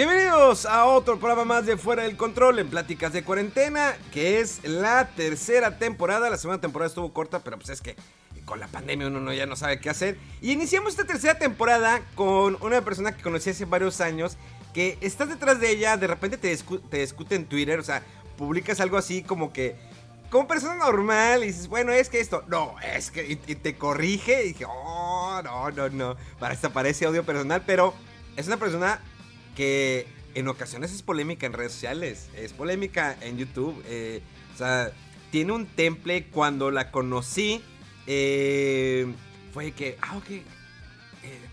Bienvenidos a otro programa más de Fuera del Control en Pláticas de Cuarentena, que es la tercera temporada. La segunda temporada estuvo corta, pero pues es que con la pandemia uno no- ya no sabe qué hacer. Y iniciamos esta tercera temporada con una persona que conocí hace varios años, que estás detrás de ella, de repente te, te discute en Twitter, o sea, publicas algo así como que... Como persona normal, y dices, bueno, es que esto, no, es que, y, y te corrige, y dije, oh, no, no, no, para esta parece odio personal, pero es una persona que en ocasiones es polémica en redes sociales, es polémica en YouTube. eh, o sea, tiene un temple cuando la conocí. eh, fue que, ah, ok. eh,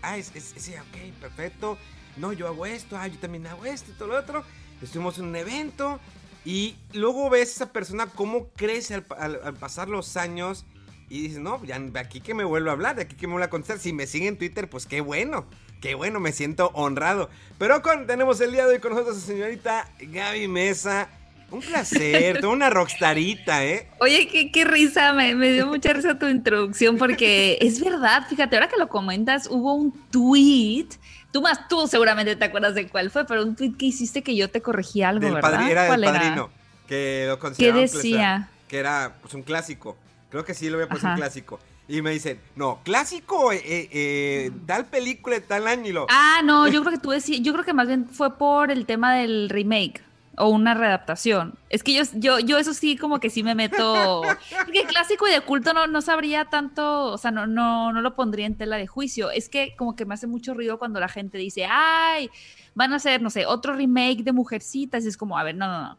ah, es, es, sí, ok, perfecto. No, yo hago esto, ah, yo también hago esto y todo lo otro. Estuvimos en un evento. Y luego ves a esa persona cómo crece al, al- pasar los años. Y dices, no, ya de aquí que me vuelvo a hablar, de aquí que me vuelvo a contestar. Si me sigue en Twitter, pues qué bueno. Qué bueno, me siento honrado. Pero con, tenemos el día de hoy con nosotros a la señorita Gaby Mesa. Un placer, toda una rockstarita, ¿eh? Oye, qué, qué risa, me, me dio mucha risa tu introducción porque es verdad, fíjate, ahora que lo comentas, hubo un tweet, tú más tú seguramente te acuerdas de cuál fue, pero un tweet que hiciste que yo te corregí algo, Del ¿verdad? era del ¿Cuál padrino. Que lo ¿Qué un decía? clásico, Que era pues, un clásico. Creo que sí lo había puesto un Ajá. clásico. Y me dicen, no, clásico, eh, eh, eh, tal película tal año. Y lo, Ah, no, yo creo que tú decías, yo creo que más bien fue por el tema del remake o una readaptación. Es que yo, yo, yo eso sí como que sí me meto. Porque clásico y de culto no, no sabría tanto, o sea, no, no, no lo pondría en tela de juicio. Es que como que me hace mucho ruido cuando la gente dice, ay, van a hacer, no sé, otro remake de Mujercitas. Y es como, a ver, no, no, no.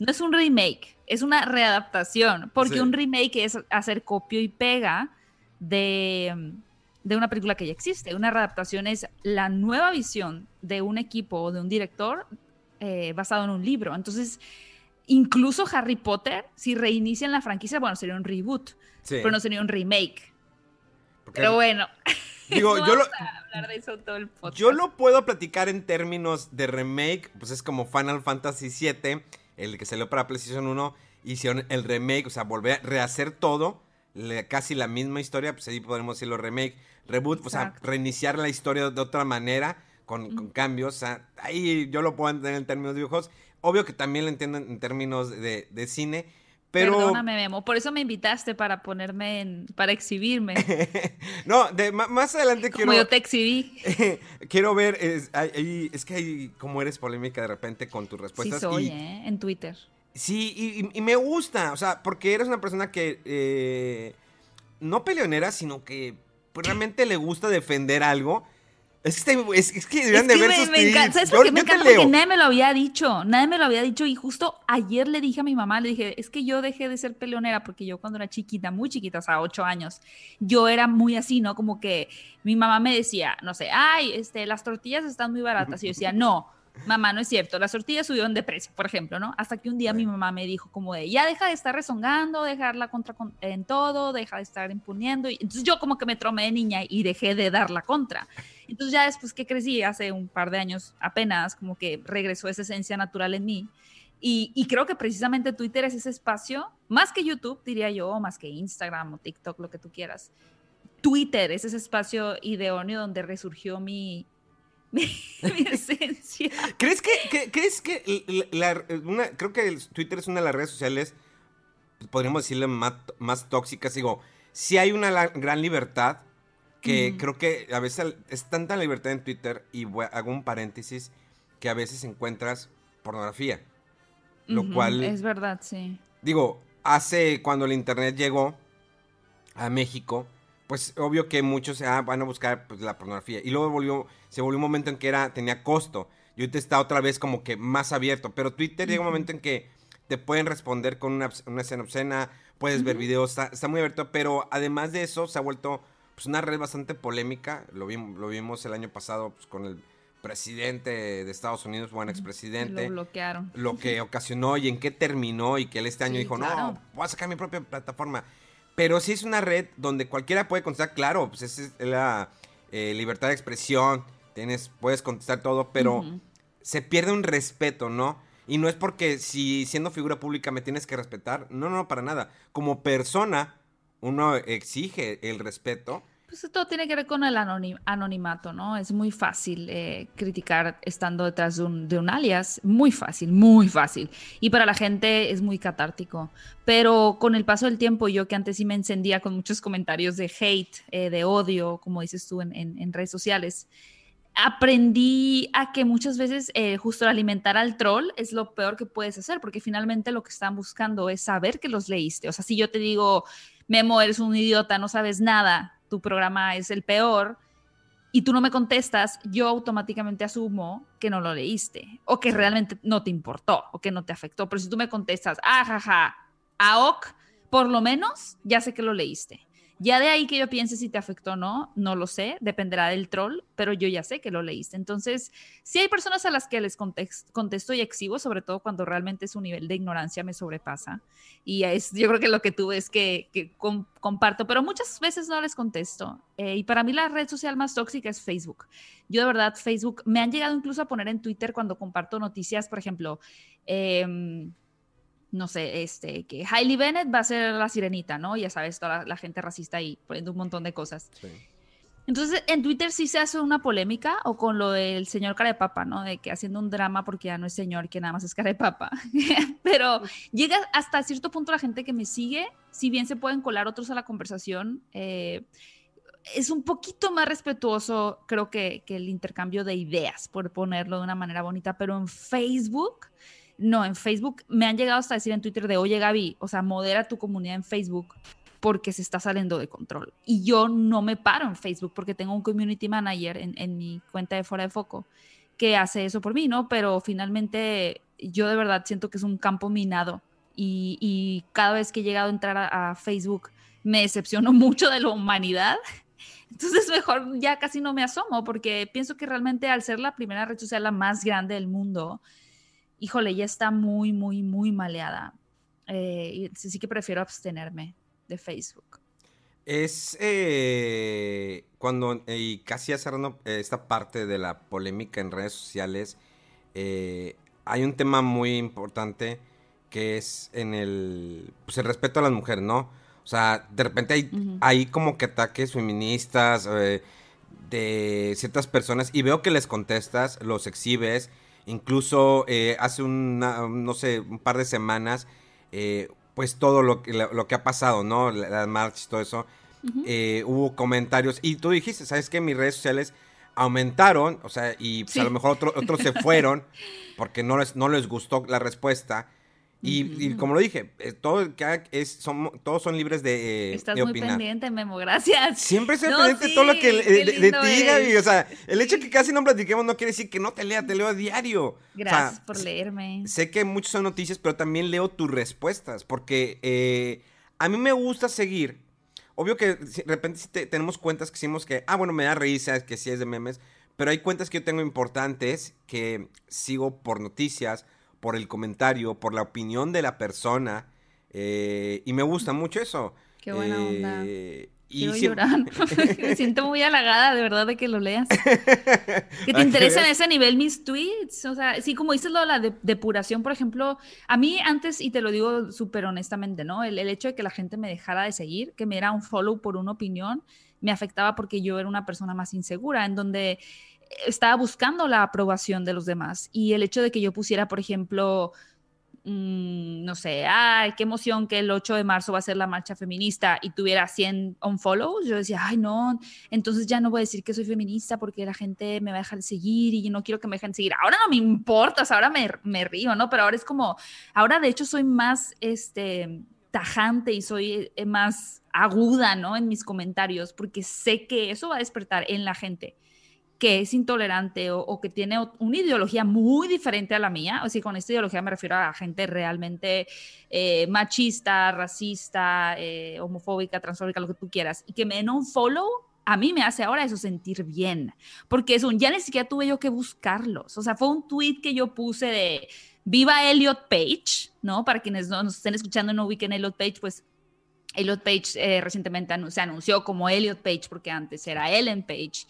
No es un remake, es una readaptación. Porque Sí. un remake es hacer copio y pega de, de una película que ya existe. Una readaptación es la nueva visión de un equipo o de un director eh, basado en un libro. Entonces, incluso Harry Potter, si reinician la franquicia, bueno, sería un reboot, sí, pero no sería un remake. porque- Pero bueno, Digo, no yo lo, vamos a hablar de eso todo el podcast. yo lo puedo platicar en términos de remake, pues es como Final Fantasy VII, el que salió para PlayStation 1, hicieron el remake, o sea, volver a rehacer todo, le- casi la misma historia, pues ahí podemos decirlo remake, reboot, o sea, Exacto. reiniciar la historia de otra manera, con, con cambios, o sea, ahí yo lo puedo entender en términos de dibujos, obvio que también lo entiendo en términos de, de cine, pero... Perdóname, Memo. Por eso me invitaste para ponerme en, para exhibirme. no, de, más adelante Como quiero... yo te exhibí. Quiero ver, es, hay- es que hay como eres polémica de repente con tus Sí respuestas. soy, y, ¿eh? En Twitter. Sí, y, me gusta, o sea, porque eres una persona que eh, no peleonera, sino que realmente le gusta defender algo. Es que, es, es que deberían Es de que ver me, sus me encanta. ¿Sabes por qué me encanta? Porque nadie me lo había dicho, nadie me lo había dicho y justo ayer le dije a mi mamá, le dije, es que yo dejé de ser peleonera porque yo cuando era chiquita, muy chiquita, o sea, ocho años, yo era muy así, ¿no? Como que mi mamá me decía, no sé, ay, este, las tortillas están muy baratas y yo decía, no. Mamá, no es cierto, las tortillas subieron de precio, por ejemplo, ¿no? Hasta que un día mi mamá me dijo como de, ya deja de estar rezongando, dejarla contra con- en todo, deja de estar imponiendo. Y entonces yo como que me tromé de niña y dejé de dar la contra. Entonces ya después que crecí, hace un par de años apenas, como que regresó esa esencia natural en mí. Y, y creo que precisamente Twitter es ese espacio, más que YouTube, diría yo, más que Instagram o TikTok, lo que tú quieras. Twitter es ese espacio idóneo donde resurgió mi, mi, mi esencia. ¿Crees que, que- crees que la- la- una- creo que el Twitter es una de las redes sociales, podríamos decirle más, más tóxicas? Digo, si hay una la- gran libertad, que creo que a veces es tanta libertad en Twitter, y voy- hago un paréntesis, que a veces encuentras pornografía. Lo cual, Es verdad, sí. digo, hace cuando el internet llegó, a México, pues obvio que muchos ah, van a buscar pues, la pornografía. Y luego volvió, se volvió un momento en que era, tenía costo. Y ahorita está otra vez como que más abierto. Pero Twitter llega un momento en que te pueden responder con una, una escena obscena, puedes ver videos, está, está, muy abierto. Pero además de eso, se ha vuelto pues, una red bastante polémica. Lo, vimos, lo vimos el año pasado pues, con el presidente de Estados Unidos, buen expresidente. Lo bloquearon. Lo que ocasionó y en qué terminó y que él este año dijo, no, voy a sacar mi propia plataforma. Pero sí es una red donde cualquiera puede contestar, claro, pues es la eh, libertad de expresión, tienes, puedes contestar todo, pero se pierde un respeto, ¿no? Y no es porque si siendo figura pública me tienes que respetar, no, no, para nada. Como persona, uno exige el respeto pues todo tiene que ver con el anonimato, ¿no? Es muy fácil eh, criticar estando detrás de un, alias, muy fácil, muy fácil. Y para la gente es muy catártico. Pero con el paso del tiempo, yo que antes sí me encendía con muchos comentarios de hate, eh, de odio, como dices tú en, redes sociales, aprendí a que muchas veces eh, justo alimentar al troll es lo peor que puedes hacer, porque finalmente lo que están buscando es saber que los leíste. O sea, si yo te digo, Memo, eres un idiota, no sabes nada, tu programa es el peor y tú no me contestas, yo automáticamente asumo que no lo leíste o que realmente no te importó o que no te afectó. Pero si tú me contestas, ajaja, ah, aok, por lo menos ya sé que lo leíste. Ya de ahí que yo piense si te afectó o no, no lo sé, dependerá del troll, pero yo ya sé que lo leíste. Entonces, si hay personas a las que les contesto y exhibo, sobre todo cuando realmente su nivel de ignorancia me sobrepasa. Y es, yo creo que lo que ves que, que comparto, pero muchas veces no les contesto. Eh, y para mí la red social más tóxica es Facebook. Yo de verdad, Facebook, me han llegado incluso a poner en Twitter cuando comparto noticias, por ejemplo, eh, no sé, este, que Hailey Bennett va a ser la sirenita, ¿no? Ya sabes, toda la, gente racista ahí poniendo un montón de cosas. Entonces, en Twitter sí se hace una polémica, o con lo del señor cara de papa, ¿no? De que haciendo un drama porque ya no es señor, que nada más es cara de papa. Pero llega hasta cierto punto la gente que me sigue, si bien se pueden colar otros a la conversación, eh, es un poquito más respetuoso, creo que, que el intercambio de ideas, por ponerlo de una manera bonita, pero en Facebook no, en Facebook me han llegado hasta decir en Twitter de, oye Gaby, o sea, modera tu comunidad en Facebook porque se está saliendo de control. Y yo no me paro en Facebook porque tengo un community manager en, mi cuenta de fuera de foco que hace eso por mí, ¿no? Pero finalmente yo de verdad siento que es un campo minado y, cada vez que he llegado a entrar a, a Facebook me decepciono mucho de la humanidad. Entonces mejor ya casi no me asomo porque pienso que realmente al ser la primera red social la más grande del mundo, híjole, ya está muy, muy, muy maleada. Eh, sí que prefiero abstenerme de Facebook. Es eh, cuando, y casi cerrando esta parte de la polémica en redes sociales, eh, hay un tema muy importante que es en el, pues el respeto a las mujeres, ¿no? O sea, de repente hay, hay como que ataques feministas de ciertas personas y veo que les contestas, los exhibes Incluso eh, hace una, no sé, un par de semanas, eh, pues todo lo que, lo, que ha pasado, ¿no? Las marchas, todo eso. Eh, hubo comentarios. Y tú dijiste, ¿sabes qué? Mis redes sociales aumentaron, o sea, y pues, a lo mejor otros se fueron porque no les, no les gustó la respuesta. Y, como lo dije, eh, todo es, son, todos son libres de, eh, Estás muy pendiente, Memo, gracias. Siempre estoy pendiente de todo lo que de, ti, O sea, el hecho de que casi no platiquemos no quiere decir que no te lea, te leo a diario. Gracias por leerme. Sé que muchas son noticias, pero también leo tus respuestas, porque eh, a mí me gusta seguir. Obvio que de repente tenemos cuentas que decimos que, ah, bueno, me da risa, que sí es de memes, pero hay cuentas que yo tengo importantes que sigo por noticias, por el comentario, por la opinión de la persona. Eh, y me gusta mucho eso. Qué buena onda. Eh, Quiero llorar. me siento muy halagada, de verdad, de que lo leas. que te interesa en ese nivel mis tweets. O sea, sí, como dices lo de la depuración, por ejemplo, a mí antes, y te lo digo súper honestamente, ¿no? El, el, hecho de que la gente me dejara de seguir, que me era un follow por una opinión, me afectaba porque yo era una persona más insegura, en donde estaba buscando la aprobación de los demás. Y el hecho de que yo pusiera, por ejemplo, mm, no sé, ay, qué emoción que el 8 de marzo va a ser la marcha feminista y tuviera 100 unfollows, yo decía, ay, no, entonces ya no voy a decir que soy feminista porque la gente me va a dejar de seguir y no quiero que me dejen seguir. Ahora no me importa, ahora me, me río, ¿no? Pero ahora es como, ahora de hecho soy más, este tajante y soy eh, más aguda, ¿no? En mis comentarios, porque sé que eso va a despertar en la gente que es intolerante o, que tiene una ideología muy diferente a la mía, o sea, con esta ideología me refiero a gente realmente eh, machista, racista, eh, homofóbica, transfóbica, lo que tú quieras, y que me den un follow, a mí me hace ahora eso sentir bien, porque es un, ya ni siquiera tuve yo que buscarlos, o sea, fue un tweet que yo puse de viva Elliot Page, ¿no? Para quienes no nos estén escuchando y no ubiquen Elliot Page, pues Elliot Page eh, recientemente se anunció como Elliot Page porque antes era Ellen Page.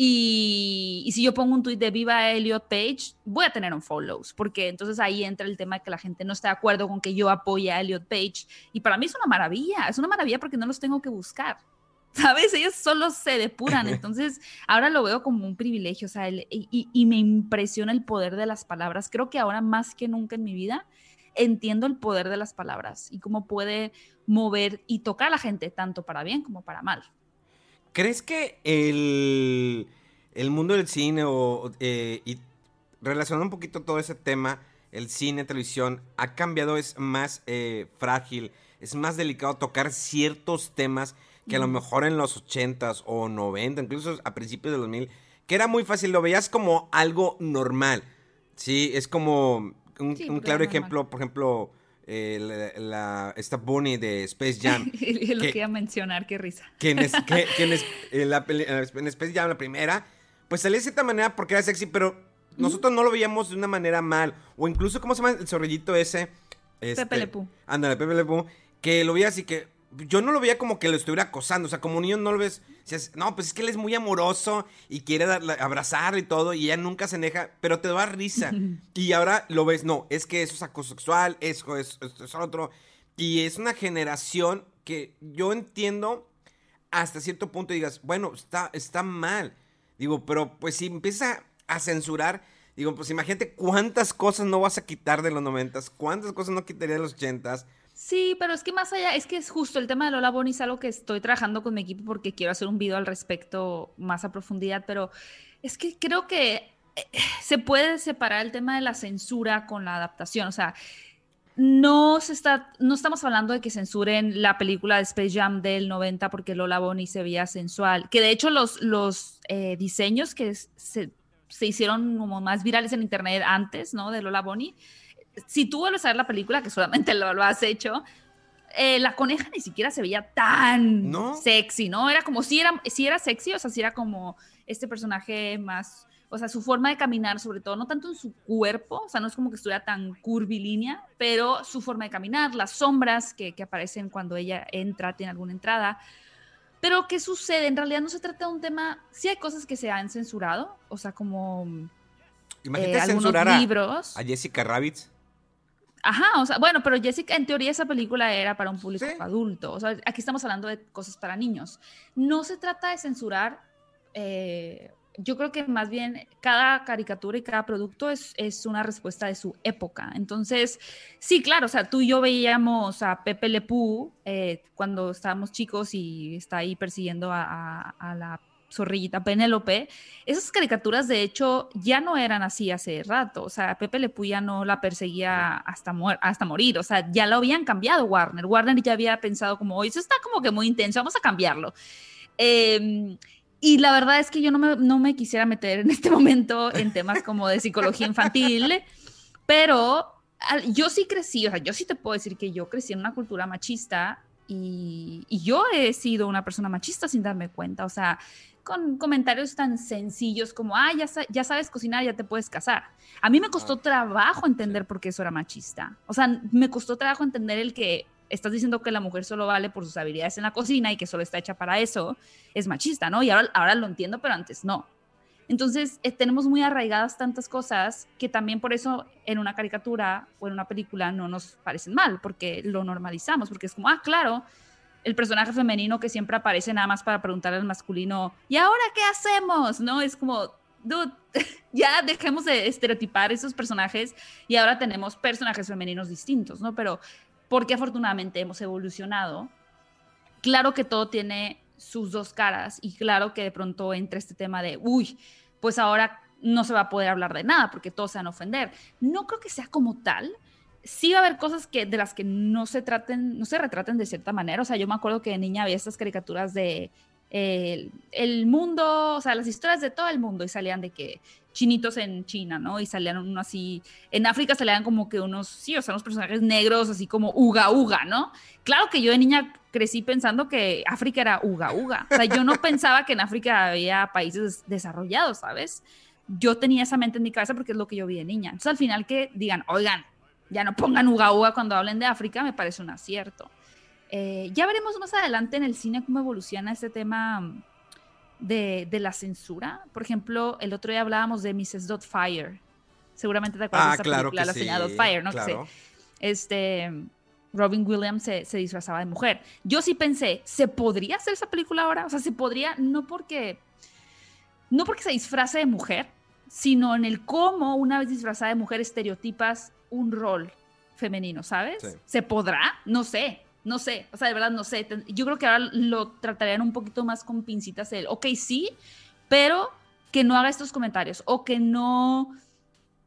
Y, si yo pongo un tweet de viva Elliot Page, voy a tener un follows, porque entonces ahí entra el tema de que la gente no está de acuerdo con que yo apoye a Elliot Page. Y para mí es una maravilla, es una maravilla porque no los tengo que buscar. ¿Sabes? Ellos solo se depuran. Entonces, ahora lo veo como un privilegio. O sea, y, y me impresiona el poder de las palabras. Creo que ahora más que nunca en mi vida entiendo el poder de las palabras y cómo puede mover y tocar a la gente, tanto para bien como para mal. ¿Crees que el, el mundo del cine o, eh, y relacionando un poquito todo ese tema, el cine, televisión, ha cambiado, es más eh, frágil, es más delicado tocar ciertos temas que a lo mejor en los 80s o 90, incluso a principios de 2000, que era muy fácil, lo veías como algo normal. Sí, es como un, claro ejemplo, por ejemplo, eh, la, esta Bonnie de Space Jam. lo que, iba a mencionar, qué risa. Que en, Space Jam, la primera, pues salía de cierta manera porque era sexy, pero nosotros no lo veíamos de una manera mal. O incluso, ¿cómo se llama el zorrillito ese? Este, Pepe Le Ándale, Pepe Le Que lo veía así que yo no lo veía como que lo estuviera acosando. O sea, como un niño no lo ves. no, pues es que él es muy amoroso y quiere abrazarle y todo. Y ella nunca se deja, pero te da risa. y ahora lo ves, no, es que eso es acoso sexual, eso es, es otro. Y es una generación que yo entiendo hasta cierto punto. Digas, bueno, está, está mal. Digo, pero pues si empieza a censurar. Digo, pues imagínate cuántas cosas no vas a quitar de los noventas, cuántas cosas no quitaría de los ochentas Sí, pero es que más allá, es que es justo el tema de Lola Bonnie es algo que estoy trabajando con mi equipo porque quiero hacer un video al respecto más a profundidad, pero es que creo que eh, se puede separar el tema de la censura con la adaptación, o sea, no se está, no estamos hablando de que censuren la película de Space Jam del 90 porque Lola Bonnie se veía sensual, que de hecho los, los eh, diseños que se, se hicieron como más virales en internet antes, ¿no? De Lola Bonnie, si tú vuelves a ver la película, que solamente lo, lo has hecho, eh, la coneja ni siquiera se veía tan sexy, ¿no? Era como si era, si era sexy, o sea, si era como este personaje más, o sea, su forma de caminar, sobre todo, no tanto en su cuerpo, o sea, no es como que estuviera tan curvilínea, pero su forma de caminar, las sombras que, que aparecen cuando ella entra, tiene alguna entrada. Pero, ¿qué sucede? En realidad no se trata de un tema, sí hay cosas que se han censurado, o sea, como... Imagínate eh, censurar a, libros. a Jessica Rabbit. Ajá, o sea, bueno, pero Jessica, en teoría esa película era para un público adulto. O sea, aquí estamos hablando de cosas para niños. No se trata de censurar. Eh, yo creo que más bien cada caricatura y cada producto es, es, una respuesta de su época. Entonces, sí, claro, o sea, tú y yo veíamos a Pepe Le eh, cuando estábamos chicos y está ahí persiguiendo a, a la zorrillita Penélope, esas caricaturas de hecho ya no eran así hace rato, o sea, Pepe Le no la perseguía hasta, hasta morir, o sea, ya lo habían cambiado Warner, Warner ya había pensado como, oye, eso está como que muy intenso, vamos a cambiarlo. Em, y la verdad es que yo no me, no me quisiera meter en este momento en temas como de psicología infantil, pero yo sí crecí, o sea, yo sí te puedo decir que yo crecí en una cultura machista y, yo he sido una persona machista sin darme cuenta. O sea, con comentarios tan sencillos como, ah, ya, ya sabes cocinar, ya te puedes casar. A mí me costó ah, trabajo entender por qué eso era machista. O sea, me costó trabajo entender el que estás diciendo que la mujer solo vale por sus habilidades en la cocina y que solo está hecha para eso, es machista, ¿no? Y ahora, ahora lo entiendo, pero antes no. Entonces, eh, tenemos muy arraigadas tantas cosas que también por eso en una caricatura o en una película no nos parecen mal, porque lo normalizamos, porque es como, ah, claro, el personaje femenino que siempre aparece nada más para preguntarle al masculino, ¿y ahora qué hacemos? ¿No? Es como, dude, ya dejemos de estereotipar esos personajes y ahora tenemos personajes femeninos distintos, ¿no? Pero porque afortunadamente hemos evolucionado, claro que todo tiene sus dos caras y claro que de pronto entra este tema de, uy, pues ahora no se va a poder hablar de nada porque todos se van a ofender. No creo que sea como tal, sí va a haber cosas que, de las que no se traten, no se retraten de cierta manera. O sea, yo me acuerdo que de niña había estas caricaturas de el, el, mundo, o sea, las historias de todo el mundo y salían de que chinitos en China, ¿no? Y salían uno así, en África salían como que unos, sí, o sea, unos personajes negros, así como uga uga, ¿no? Claro que yo de niña crecí pensando que África era uga uga, o sea, yo no pensaba que en África había países desarrollados, ¿sabes? Yo tenía esa mente en mi cabeza porque es lo que yo vi de niña. Entonces, al final que digan, oigan, ya no pongan uga uga cuando hablen de África, me parece un acierto. Eh, ya veremos más adelante en el cine cómo evoluciona este tema mm, de, de, la censura. Por ejemplo, el otro día hablábamos de Mrs. Dotfire. Seguramente te acuerdas ah, de esa claro película, La sí, señora Dotfire, ¿no? Claro. Que se, este, Robin Williams se, se, disfrazaba de mujer. Yo sí pensé, ¿se podría hacer esa película ahora? O sea, se podría, no porque, no porque se disfrace de mujer, sino en el cómo, una vez disfrazada de mujer, estereotipas un rol femenino, ¿sabes? Sí. ¿Se podrá? No sé, no sé, o sea, de verdad no sé. Yo creo que ahora lo tratarían un poquito más con pincitas él. Ok, sí, pero que no haga estos comentarios o que no...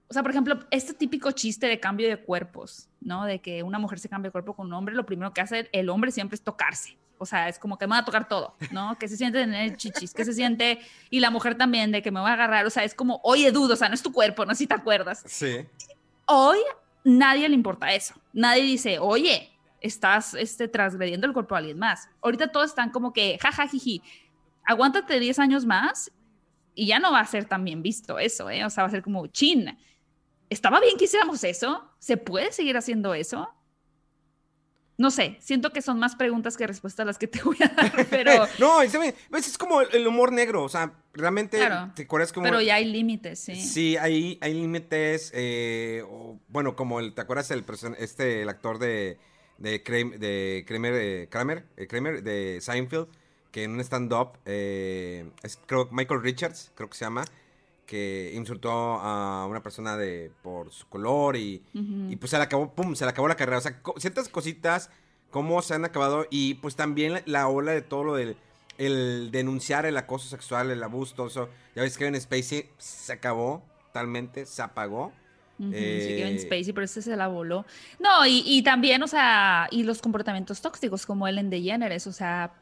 O sea, por ejemplo, este típico chiste de cambio de cuerpos, ¿no? De que una mujer se cambia de cuerpo con un hombre, lo primero que hace el hombre siempre es tocarse. O sea, es como que me va a tocar todo, ¿no? Que se siente tener chichis, que se siente, y la mujer también, de que me va a agarrar. O sea, es como, oye, dudo, o sea, no es tu cuerpo, no sé si te acuerdas. Sí. Hoy nadie le importa eso. Nadie dice, oye, estás este, transgrediendo el cuerpo de alguien más. Ahorita todos están como que, jajajiji, aguántate 10 años más y ya no va a ser tan bien visto eso, ¿eh? O sea, va a ser como, chin, ¿estaba bien que hiciéramos eso? ¿Se puede seguir haciendo eso? No sé, siento que son más preguntas que respuestas las que te voy a dar, pero... no, es como el humor negro, o sea, realmente claro, te acuerdas como... Pero ya hay límites, sí. Sí, hay, hay límites, eh, bueno, como el, ¿te acuerdas el, este, el actor de, de, Kramer, de Kramer, de Kramer, Kramer, de Seinfeld, que en un stand-up, eh, es, creo Michael Richards, creo que se llama, que insultó a una persona de por su color y, uh -huh. y pues se le acabó, pum, se le acabó la carrera. O sea, co ciertas cositas, cómo se han acabado y pues también la, la ola de todo lo del el denunciar el acoso sexual, el abuso, todo eso. Ya ves que Kevin Spacey se acabó totalmente, se apagó. Uh -huh, eh... Sí, Kevin Spacey, pero ese se la voló. No, y, y, también, o sea, y los comportamientos tóxicos como Ellen DeGeneres, o sea,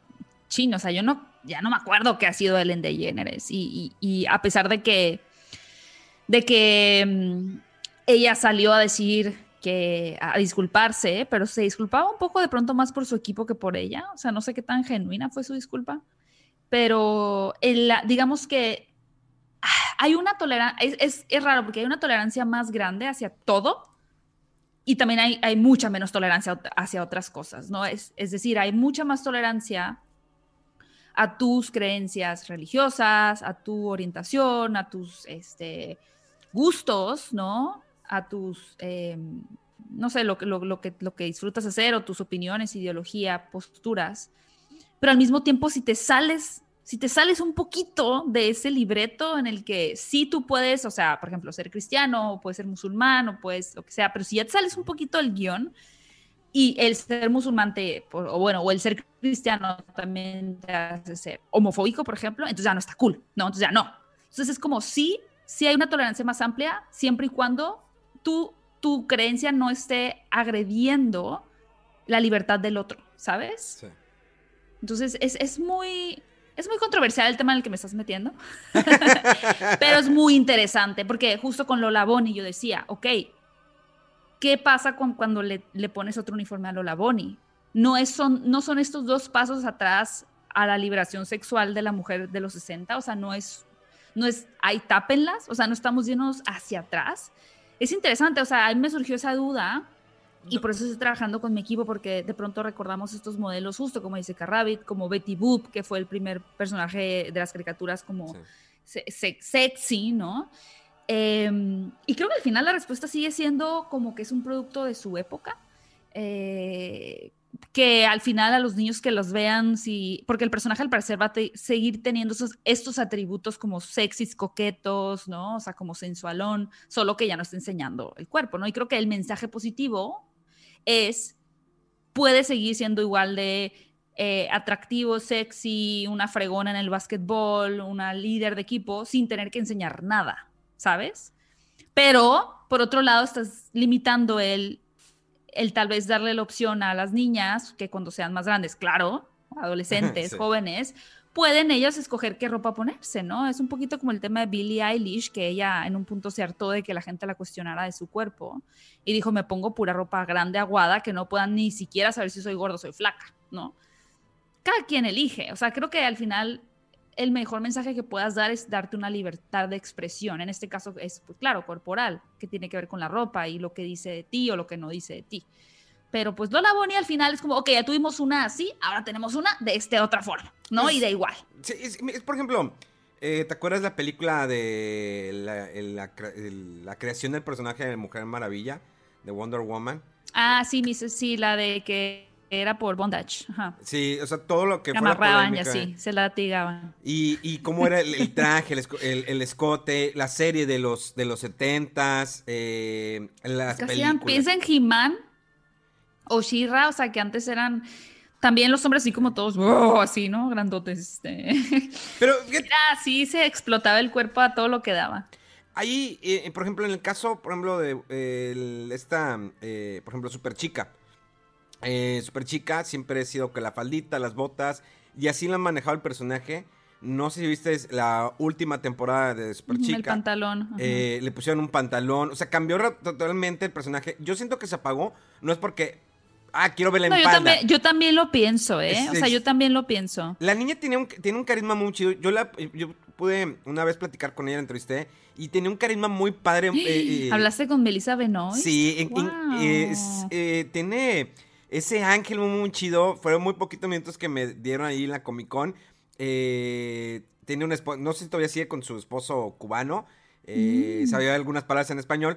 chino, o sea, yo no, ya no me acuerdo qué ha sido Ellen DeGeneres. Y, y, y a pesar de que, de que um, ella salió a decir que a disculparse, pero se disculpaba un poco de pronto más por su equipo que por ella. O sea, no sé qué tan genuina fue su disculpa, pero el, digamos que hay una tolerancia, es, es, es, raro porque hay una tolerancia más grande hacia todo y también hay, hay mucha menos tolerancia hacia otras cosas, ¿no? Es, es decir, hay mucha más tolerancia a tus creencias religiosas, a tu orientación, a tus este, gustos, ¿no? A tus, eh, no sé, lo, lo, lo, que, lo que disfrutas hacer o tus opiniones, ideología, posturas. Pero al mismo tiempo, si te sales, si te sales un poquito de ese libreto en el que sí tú puedes, o sea, por ejemplo, ser cristiano, o puedes ser musulmán, o puedes lo que sea, pero si ya te sales un poquito del guion, y el ser musulmán te, o bueno, o el ser cristiano también te hace ser homofóbico, por ejemplo, entonces ya no está cool, ¿no? Entonces ya no. Entonces es como sí, sí hay una tolerancia más amplia, siempre y cuando tú, tu creencia no esté agrediendo la libertad del otro, ¿sabes? Sí. Entonces es, es muy, es muy controversial el tema en el que me estás metiendo, pero es muy interesante, porque justo con Lola Bonnie yo decía, ok, ¿qué pasa con cuando le, le, pones otro uniforme a Lola Bonnie? No, es, son, no son estos dos pasos atrás a la liberación sexual de la mujer de los 60, o sea, no es, no es, ahí tápenlas, o sea, no estamos yéndonos hacia atrás. Es interesante, o sea, a mí me surgió esa duda y por eso estoy trabajando con mi equipo, porque de pronto recordamos estos modelos, justo como dice Rabbit, como Betty Boop, que fue el primer personaje de las caricaturas como sí. se, sexy, ¿no? Eh, y creo que al final la respuesta sigue siendo como que es un producto de su época. Eh, que al final a los niños que los vean, si, porque el personaje al parecer va a seguir teniendo esos, estos atributos como sexys, coquetos, ¿no? O sea, como sensualón, solo que ya no está enseñando el cuerpo, ¿no? Y creo que el mensaje positivo es, puede seguir siendo igual de eh, atractivo, sexy, una fregona en el básquetbol, una líder de equipo, sin tener que enseñar nada, ¿sabes? Pero, por otro lado, estás limitando el el tal vez darle la opción a las niñas que cuando sean más grandes, claro, adolescentes, Sí. jóvenes, pueden ellas escoger qué ropa ponerse, ¿no? Es un poquito como el tema de Billie Eilish, que ella en un punto se hartó de que la gente la cuestionara de su cuerpo y dijo, me pongo pura ropa grande, aguada, que no puedan ni siquiera saber si soy gordo o soy flaca, ¿no? Cada quien elige, o sea, creo que al final el mejor mensaje que puedas dar es darte una libertad de expresión. En este caso es, pues, claro, corporal, que tiene que ver con la ropa y lo que dice de ti o lo que no dice de ti. Pero pues Lola Bonnie al final es como, ok, ya tuvimos una así, ahora tenemos una de esta otra forma, ¿no? Pues, y de igual. Sí, es, es, por ejemplo, eh, ¿te acuerdas la película de la, el- la cre- el- la creación del personaje de Mujer Maravilla, de Wonder Woman? Ah, sí, sí, la de que era por bondage. Ajá. Sí, o sea, todo lo que Se amarraban y así, se latigaban. Y, y cómo era el, el traje, el, el- el escote, la serie de los de los setentas, eh, las películas. piensa en He-Man o She-Ra, o sea, que antes eran también los hombres así como todos, ¡oh! así, ¿no? Grandotes. Este. Pero así, se explotaba el cuerpo a todo lo que daba. ahí, eh, por ejemplo, en el caso, por ejemplo, de eh, esta, eh, por ejemplo, Super Chica. Eh, Super Chica siempre ha sido que la faldita, las botas, y así la han manejado el personaje. No sé si viste la última temporada de Super Chica. El pantalón. Eh, le pusieron un pantalón. O sea, cambió totalmente el personaje. Yo siento que se apagó. No es porque. Ah, quiero verla en No, yo, también, yo también lo pienso, ¿eh? Es- o sea, yo también lo pienso. La niña tiene un, tiene un carisma muy chido. Yo la yo pude una vez platicar con ella, la entrevisté. Y tenía un carisma muy padre. eh, eh, ¿Hablaste con Melissa Benoist? Sí, en- eh, tiene ese ángel muy, muy chido. Fueron muy poquitos minutos que me dieron ahí en la Comic Con. Eh, tiene un esposo, no sé si todavía sigue con su esposo cubano. eh, Mm. Sabía algunas palabras en español.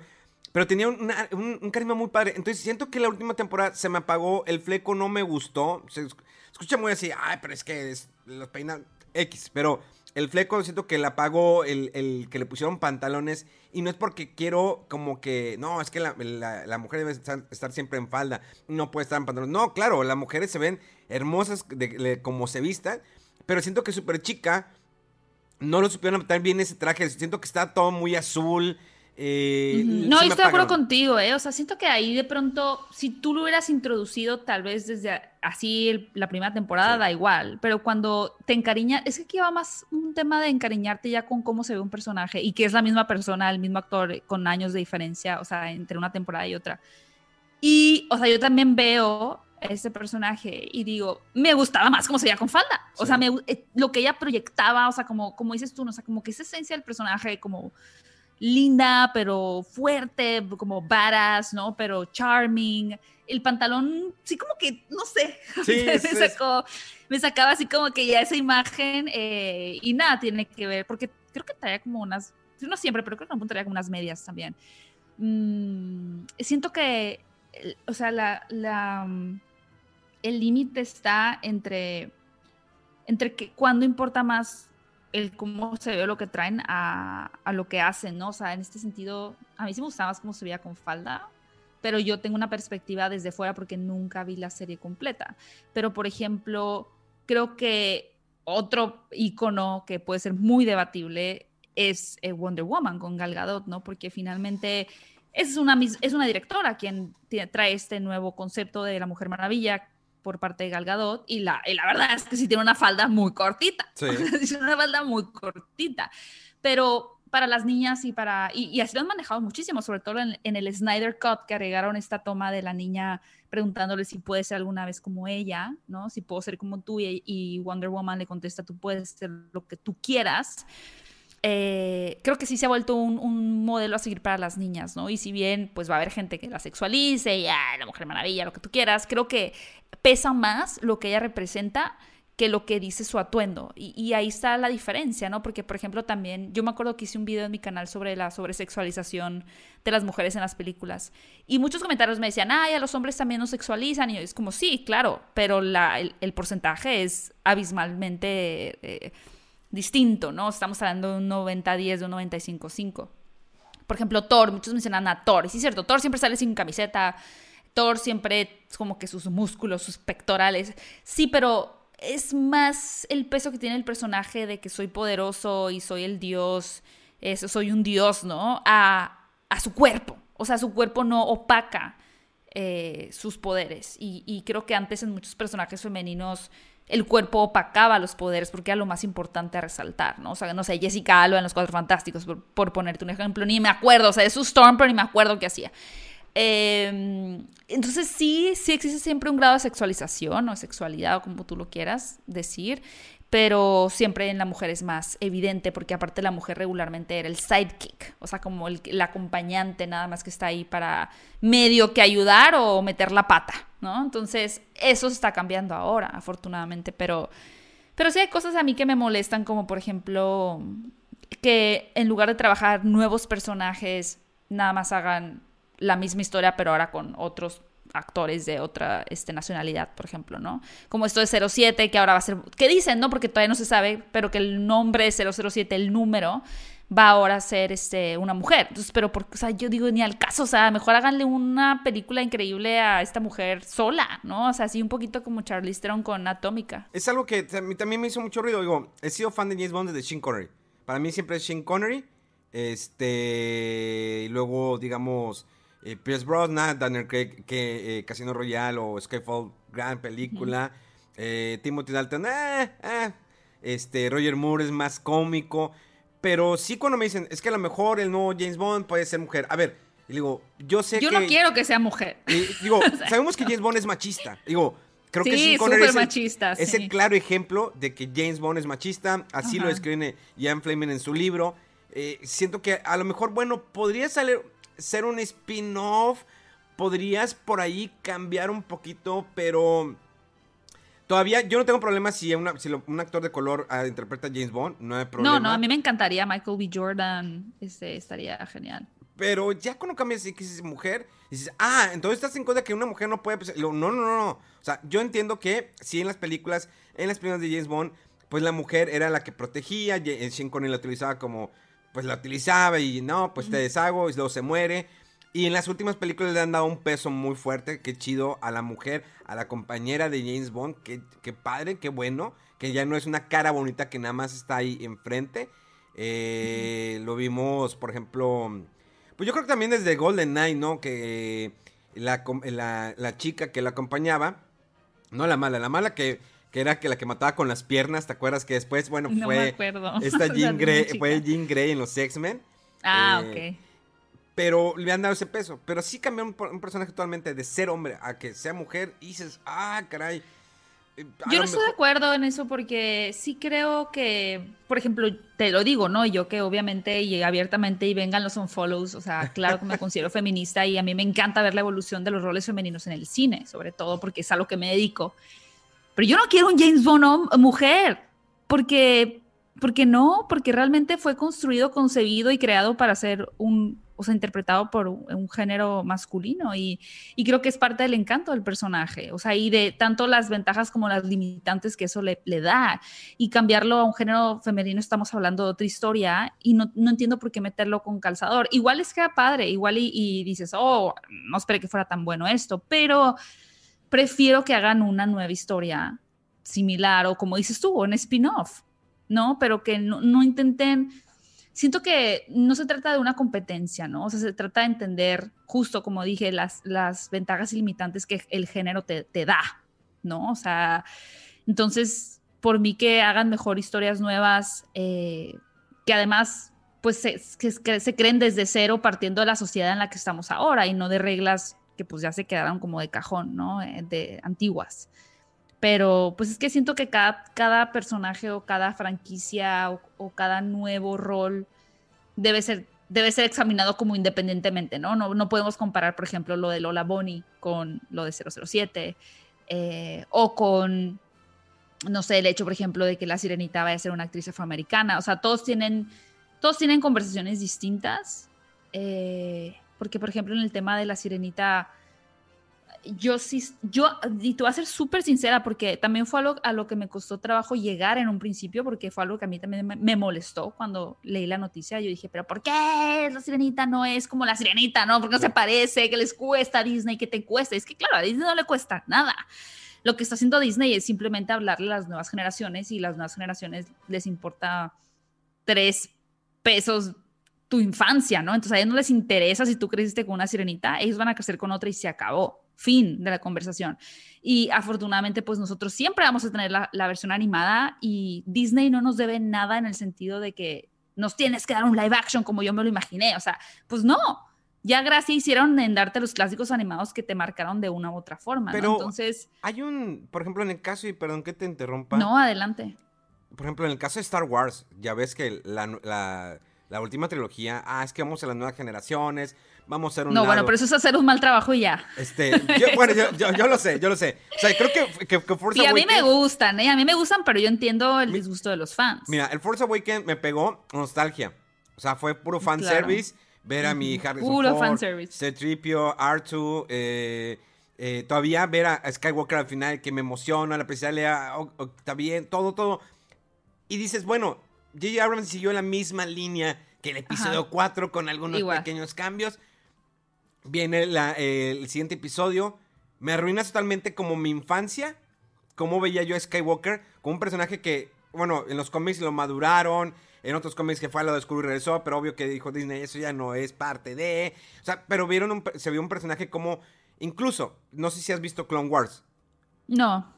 Pero tenía una- un, un carisma muy padre. Entonces siento que la última temporada se me apagó. El fleco no me gustó. Se escucha muy así. Ay, pero es que es- los peinan X. Pero el fleco siento que la apagó. El, el que le pusieron pantalones. Y no es porque quiero como que. No, es que la, la- mujer debe estar, siempre en falda. No puede estar en pantalones. No, claro, las mujeres se ven hermosas de, como se vistan. Pero siento que súper chica. No lo supieron adaptar bien ese traje. Siento que está todo muy azul. Eh, No, estoy de acuerdo contigo, ¿eh? O sea, siento que ahí de pronto, si tú lo hubieras introducido tal vez desde a- así el- la primera temporada, Sí. da igual, pero cuando te encariñas, es que aquí va más un tema de encariñarte ya con cómo se ve un personaje y que es la misma persona, el mismo actor eh, con años de diferencia, o sea, entre una temporada y otra. Y, o sea, yo también veo este personaje y digo, me gustaba más cómo se veía con falda. O sea, me eh, lo que ella proyectaba, o sea, como, como dices tú, ¿no? o sea, como que esa esencia del personaje, como linda, pero fuerte, como badass, ¿no? Pero charming. El pantalón, sí, como que, no sé, Sí, me, sacó, me sacaba así como que ya esa imagen eh, y nada tiene que ver, porque creo que traía como unas, no siempre, pero creo que punto traía como unas medias también. Mm, siento que, o sea, la, la, el límite está entre, entre que cuando importa más el cómo se ve lo que traen a, a lo que hacen, ¿no? O sea, en este sentido, a mí sí me gustaba más cómo se veía con falda, pero yo tengo una perspectiva desde fuera porque nunca vi la serie completa. Pero, por ejemplo, creo que otro icono que puede ser muy debatible es eh, Wonder Woman con Gal Gadot, ¿no? Porque finalmente es una, es una directora quien trae este nuevo concepto de la Mujer Maravilla por parte de Gal Gadot y la, y la verdad es que sí tiene una falda muy cortita. Sí. tiene una falda muy cortita. Pero para las niñas y para... Y, y así lo han manejado muchísimo, sobre todo en, en el Snyder Cut, que agregaron esta toma de la niña preguntándole si puede ser alguna vez como ella, ¿no? Si puedo ser como tú y, y Wonder Woman le contesta, tú puedes ser lo que tú quieras. Eh, creo que sí se ha vuelto un, modelo a seguir para las niñas, ¿no? Y si bien pues va a haber gente que la sexualice y ah, la Mujer Maravilla, lo que tú quieras, creo que pesa más lo que ella representa que lo que dice su atuendo. Y, ahí está la diferencia, ¿no? Porque, por ejemplo, también yo me acuerdo que hice un video en mi canal sobre la sobresexualización de las mujeres en las películas. Y muchos comentarios me decían, ay, a los hombres también nos sexualizan. Y yo, es como, sí, claro, pero el porcentaje es abismalmente eh, distinto, ¿no? Estamos hablando de un 90-10, de un 95-5. Por ejemplo, Thor, muchos mencionan a Thor. Y sí es cierto, Thor siempre sale sin camiseta. Thor siempre es como que sus músculos, sus pectorales. Sí, pero es más el peso que tiene el personaje de que soy poderoso y soy el dios, eso, soy un dios, ¿no? A, a su cuerpo. O sea, su cuerpo no opaca eh, sus poderes. Y, creo que antes en muchos personajes femeninos el cuerpo opacaba los poderes porque era lo más importante a resaltar, ¿no? O sea, no sé, Jessica Alba en Los Cuatro Fantásticos, por, ponerte un ejemplo, ni me acuerdo, o sea, es su Storm, pero ni me acuerdo qué hacía. Em, entonces sí, sí existe siempre un grado de sexualización o sexualidad o como tú lo quieras decir, pero siempre en la mujer es más evidente porque aparte la mujer regularmente era el sidekick, o sea, como el, acompañante nada más que está ahí para medio que ayudar o meter la pata, ¿no? Entonces, eso se está cambiando ahora, afortunadamente, pero, pero sí hay cosas a mí que me molestan, como por ejemplo que en lugar de trabajar nuevos personajes, nada más hagan la misma historia, pero ahora con otros actores de otra este, nacionalidad, por ejemplo, ¿no? Como esto de 07, que ahora va a ser, ¿qué dicen, no? Porque todavía no se sabe, pero que el nombre de 007, el número, va ahora a ser este, una mujer. Entonces, pero, por, o sea, yo digo, ni al caso, o sea, mejor háganle una película increíble a esta mujer sola, ¿no? O sea, así un poquito como Charlize Theron con Atómica. Es algo que también me hizo mucho ruido, digo, he sido fan de James Bond desde Sean Connery. Para mí siempre es Sean Connery, este, y luego, digamos eh, Pierce Brosnan, Daniel Craig, que, eh, Casino Royale o Skyfall, gran película. Eh, Timothy Dalton, este, Roger Moore es más cómico. Pero sí cuando me dicen, es que a lo mejor el nuevo James Bond puede ser mujer. A ver, digo, yo sé que... Yo no quiero que sea mujer. digo, sabemos que James Bond es machista. Digo, creo que sí, es, machista, es el claro ejemplo de que James Bond es machista. Así lo escribe Ian Fleming en su libro. siento que a lo mejor, bueno, podría salir ser un spin-off. Podrías por ahí cambiar un poquito, pero todavía yo no tengo problema si, un actor de color ah, interpreta a James Bond, no hay problema. No, no, a mí me encantaría Michael B. Jordan, este, estaría genial. Pero ya cuando cambias y que es mujer, dices, ah, entonces estás en cuenta que una mujer no puede... Pues, no, no, no, no. O sea, yo entiendo que si en las películas, en las películas de James Bond, pues la mujer era la que protegía, Sean Connery la utilizaba como pues la utilizaba y no, pues te deshago y luego se muere. Y en las últimas películas le han dado un peso muy fuerte, qué chido, a la mujer, a la compañera de James Bond, qué, padre, qué bueno, que ya no es una cara bonita que nada más está ahí enfrente. Eh, lo vimos, por ejemplo, pues yo creo que también desde Golden Knight, ¿no? Que la, la, la chica que la acompañaba, no la mala, la mala que que era que la que mataba con las piernas, ¿te acuerdas? Que después, bueno, fue esta Jean Grey, fue Jean Grey en los X-Men. Ah, eh, ok. Pero le han dado ese peso. Pero sí cambió un, personaje totalmente de ser hombre a que sea mujer y dices, ah, caray. Eh, yo no estoy de acuerdo en eso porque sí creo que, por ejemplo, te lo digo, ¿no? Yo que obviamente y abiertamente y vengan los unfollows, o sea, claro que me considero feminista y a mí me encanta ver la evolución de los roles femeninos en el cine, sobre todo porque es a lo que me dedico. Pero yo no quiero un James Bond mujer, porque, porque no, porque realmente fue construido, concebido y creado para ser un, o sea, interpretado por un, género masculino y, y, creo que es parte del encanto del personaje, o sea, y de tanto las ventajas como las limitantes que eso le, le da. Y cambiarlo a un género femenino, estamos hablando de otra historia y no, no entiendo por qué meterlo con calzador. Igual es que era padre, igual y, y dices, oh, no esperé que fuera tan bueno esto, pero prefiero que hagan una nueva historia similar o como dices tú, un spin-off, ¿no? Pero que no, intenten, siento que no se trata de una competencia, ¿no? O sea, se trata de entender, justo como dije, las, las ventajas ilimitantes que el género te, da, ¿no? O sea, entonces, por mí que hagan mejor historias nuevas, eh, que además pues se, se creen desde cero partiendo de la sociedad en la que estamos ahora y no de reglas que pues ya se quedaron como de cajón, ¿no? Eh, de antiguas. Pero pues es que siento que cada, cada personaje o cada franquicia o, cada nuevo rol debe ser, debe ser examinado como independientemente, ¿no? ¿no? No podemos comparar, por ejemplo, lo de Lola Bonnie con lo de 007 eh, o con, no sé, el hecho, por ejemplo, de que la sirenita vaya a ser una actriz afroamericana. O sea, todos tienen, todos tienen conversaciones distintas. Eh, porque por ejemplo en el tema de la sirenita, yo sí, yo, y te voy a ser súper sincera, porque también fue algo a lo que me costó trabajo llegar en un principio, porque fue algo que a mí también me, molestó cuando leí la noticia. Yo dije, pero ¿por qué la sirenita no es como la sirenita, no? Porque no se parece, que les cuesta a Disney, que te cuesta. Es que claro, a Disney no le cuesta nada. Lo que está haciendo Disney es simplemente hablarle a las nuevas generaciones y las nuevas generaciones les importa tres pesos tu infancia, ¿no? Entonces a ellos no les interesa si tú creciste con una sirenita, ellos van a crecer con otra y se acabó, fin de la conversación. Y afortunadamente, pues nosotros siempre vamos a tener la, la, versión animada y Disney no nos debe nada en el sentido de que nos tienes que dar un live action como yo me lo imaginé. O sea, pues no. Ya gracias hicieron en darte los clásicos animados que te marcaron de una u otra forma. Pero ¿no? Entonces. Hay un, por ejemplo, en el caso, y perdón que te interrumpa. No, adelante. Por ejemplo, en el caso de Star Wars, ya ves que la, la, la última trilogía, ah, es que vamos a las nuevas generaciones, vamos a hacer un. No, lado. bueno, pero eso es hacer un mal trabajo y ya. Este, yo, bueno, yo, yo, yo, lo sé, yo lo sé. O sea, creo que, que, que Force Y a mí me gustan, ¿eh? A mí me gustan, pero yo entiendo el disgusto de los fans. Mira, el Force Awakens me pegó nostalgia. O sea, fue puro fanservice. Claro. Ver a mi Harrison Puro Ford, fanservice. C-3PO, R2, eh, eh, todavía ver a Skywalker al final que me emociona, la presencia le oh, oh, está bien, todo, todo. Y dices, bueno, J.J. Abrams siguió la misma línea que el episodio Ajá. 4 con algunos Igual. pequeños cambios. Viene la, eh, el siguiente episodio. Me arruinas totalmente como mi infancia. Cómo veía yo a Skywalker como un personaje que, bueno, en los cómics lo maduraron. En otros cómics que fue a lo de y regresó, pero obvio que dijo Disney, eso ya no es parte de. O sea, pero vieron un, se vio un personaje como. Incluso, no sé si has visto Clone Wars. No.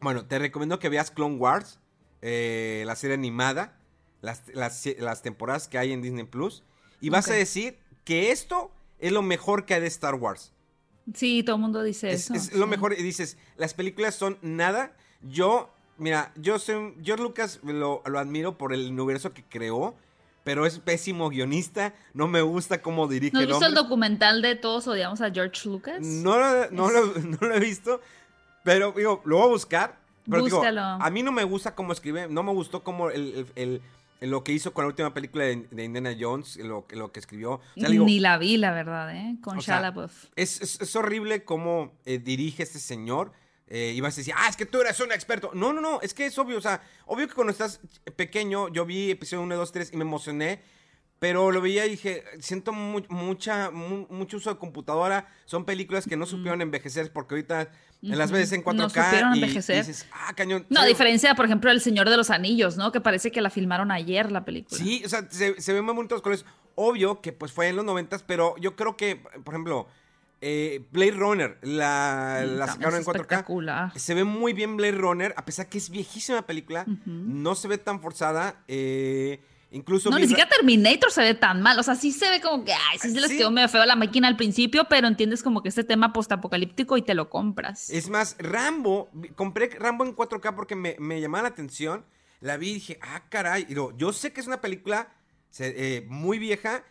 Bueno, te recomiendo que veas Clone Wars, eh, la serie animada, las, las, las, temporadas que hay en Disney Plus. Y vas a decir que esto es lo mejor que hay de Star Wars. Sí, todo el mundo dice es, eso. Es sí. lo mejor. Y dices, las películas son nada. Yo Mira, yo soy, George Lucas lo, lo, admiro por el universo que creó, pero es pésimo guionista. No me gusta cómo dirige. ¿No has visto el documental de Todos odiamos a George Lucas? No, no, no, lo, no lo, he visto, pero digo, lo voy a buscar. Pero Búscalo. digo, a mí no me gusta cómo escribe, no me gustó cómo el lo que hizo con la última película de, de Indiana Jones, lo, lo que escribió. O sea, digo, Ni la vi, la verdad, ¿eh? Con Shia. Es, es, es, horrible cómo eh, dirige este señor. Eh, ibas a decir, ah, es que tú eres un experto. No, no, no, es que es obvio, o sea, obvio que cuando estás pequeño, yo vi episodio 1, 2, 3 y me emocioné, pero lo veía y dije, siento mu mucha, mu mucho uso de computadora, son películas que no supieron envejecer porque ahorita en las veces en 4K no supieron y, envejecer. y dices, ah, cañón. No, a diferencia, por ejemplo, El Señor de los Anillos, ¿no? Que parece que la filmaron ayer la película. Sí, o sea, se, se ven muy bonitos colores. Obvio que pues fue en los 90 pero yo creo que, por ejemplo... Eh, Blade Runner, la, Sí, la es sacaron en 4K. espectacular. Se ve muy bien Blade Runner, a pesar que es viejísima película. No se ve tan forzada. eh, incluso. No, ni ra- siquiera Terminator se ve tan mal. O sea, sí se ve como que, ay, sí se les Sí. quedó medio feo la máquina al principio, pero entiendes como que este tema postapocalíptico y te lo compras. Es más, Rambo, compré Rambo en 4K porque me, me llamaba la atención. La vi y dije, ah, caray. Y yo sé que es una película se- eh, muy vieja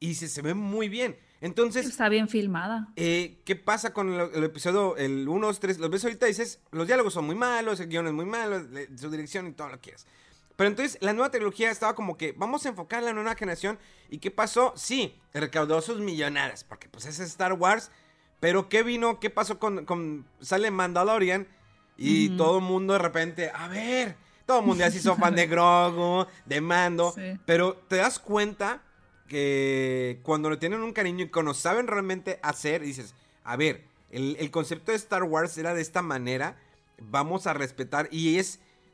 y se, se ve muy bien. Entonces, Está bien filmada. Eh, ¿Qué pasa con el, el episodio, el 1, 2, 3? Los ves ahorita y dices, los diálogos son muy malos, el guion es muy malo, su dirección y todo lo que quieras. Pero entonces la nueva tecnología estaba como que vamos a enfocar en la nueva generación. ¿Y qué pasó? Sí, recaudó sus millonadas, porque pues es Star Wars. Pero ¿qué vino? ¿Qué pasó con, con sale Mandalorian? Y todo el mundo de repente, a ver, todo el mundo ya se hizo fan de Grogu, de Mando. Sí. Pero te das cuenta que cuando le tienen un cariño y cuando saben realmente hacer, dices, a ver, el, el concepto de Star Wars era de esta manera, vamos a respetar y es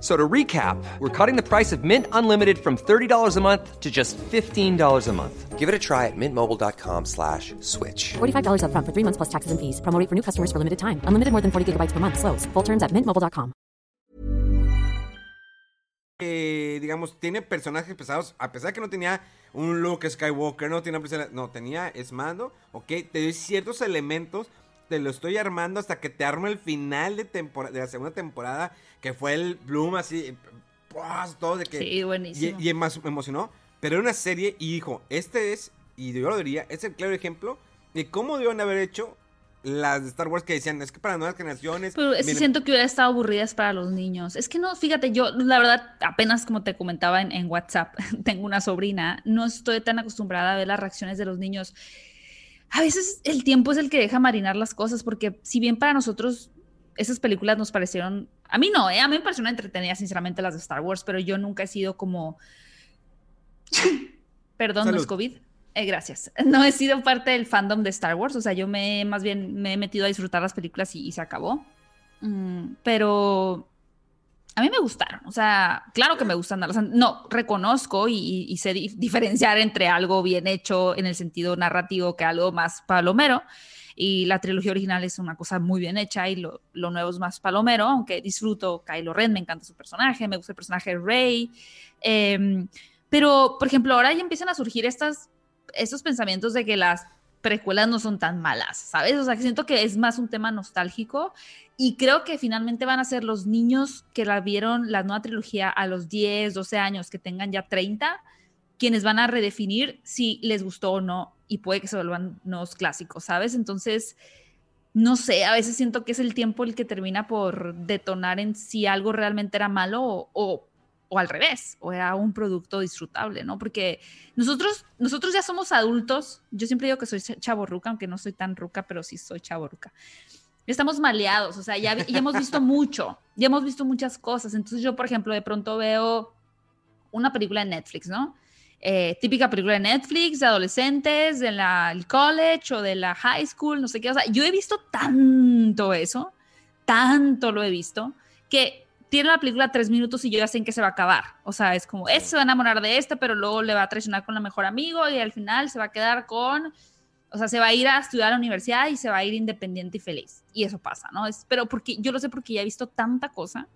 So to recap, we're cutting the price of Mint Unlimited from $30 a month to just $15 a month. Give it a try at mintmobile.com slash switch. $45 upfront for three months plus taxes and fees. Promo rate for new customers for limited time. Unlimited more than 40 gigabytes per month. Slows. Full terms at mintmobile.com. eh, digamos, tiene personajes pesados, a pesar que no tenía un Luke Skywalker, no tenía, no tenía, es mando, ok, te doy ciertos elementos, te lo estoy armando hasta que te armo el final de, de la segunda temporada, que fue el Bloom así, todo de que... Sí, buenísimo. Y, y más me emocionó, pero era una serie y dijo, este es, y yo lo diría, es el claro ejemplo de cómo deben haber hecho las de Star Wars que decían, es que para nuevas generaciones... Pero es miren, siento que hubiera estado aburridas para los niños. Es que no, fíjate, yo la verdad, apenas como te comentaba en, en WhatsApp, tengo una sobrina, no estoy tan acostumbrada a ver las reacciones de los niños. A veces el tiempo es el que deja marinar las cosas, porque si bien para nosotros esas películas nos parecieron, a mí no, ¿eh? a mí me parecieron entretenidas, sinceramente, las de Star Wars, pero yo nunca he sido como Perdón, no es COVID. Eh, gracias. No he sido parte del fandom de Star Wars, o sea, yo me más bien me he metido a disfrutar las películas y, se acabó. Mm, pero a mí me gustaron, o sea, claro que me gustan. No, reconozco y, sé diferenciar entre algo bien hecho en el sentido narrativo que algo más palomero. Y la trilogía original es una cosa muy bien hecha y lo, nuevo es más palomero, aunque disfruto Kylo Ren, me encanta su personaje, me gusta el personaje de Rey. Em, pero, por ejemplo, ahora ya empiezan a surgir estos pensamientos de que las precuelas no son tan malas, ¿sabes? O sea, que siento que es más un tema nostálgico y creo que finalmente van a ser los niños que la vieron la nueva trilogía a los 10, 12 años, que tengan ya 30, quienes van a redefinir si les gustó o no y puede que se vuelvan nuevos clásicos, ¿sabes? Entonces, no sé, a veces siento que es el tiempo el que termina por detonar en si algo realmente era malo o, o, al revés, o era un producto disfrutable, ¿no? Porque nosotros, nosotros ya somos adultos, yo siempre digo que soy chavo ruca, aunque no soy tan ruca, pero sí soy chavo ruca. Estamos maleados, o sea, ya, ya hemos visto mucho, ya hemos visto muchas cosas. Entonces yo, por ejemplo, de pronto veo una película en Netflix, ¿no? Eh, típica película de Netflix, de adolescentes, de la college o de la high school, no sé qué. O sea, yo he visto tanto eso, tanto lo he visto, que tiene la película tres minutos y yo ya sé en qué se va a acabar. O sea, es como, este se va a enamorar de esta, pero luego le va a traicionar con la mejor amigo y al final se va a quedar con, o sea, se va a ir a estudiar a la universidad y se va a ir independiente y feliz. Y eso pasa, ¿no? Es, pero porque yo lo sé porque ya he visto tanta cosa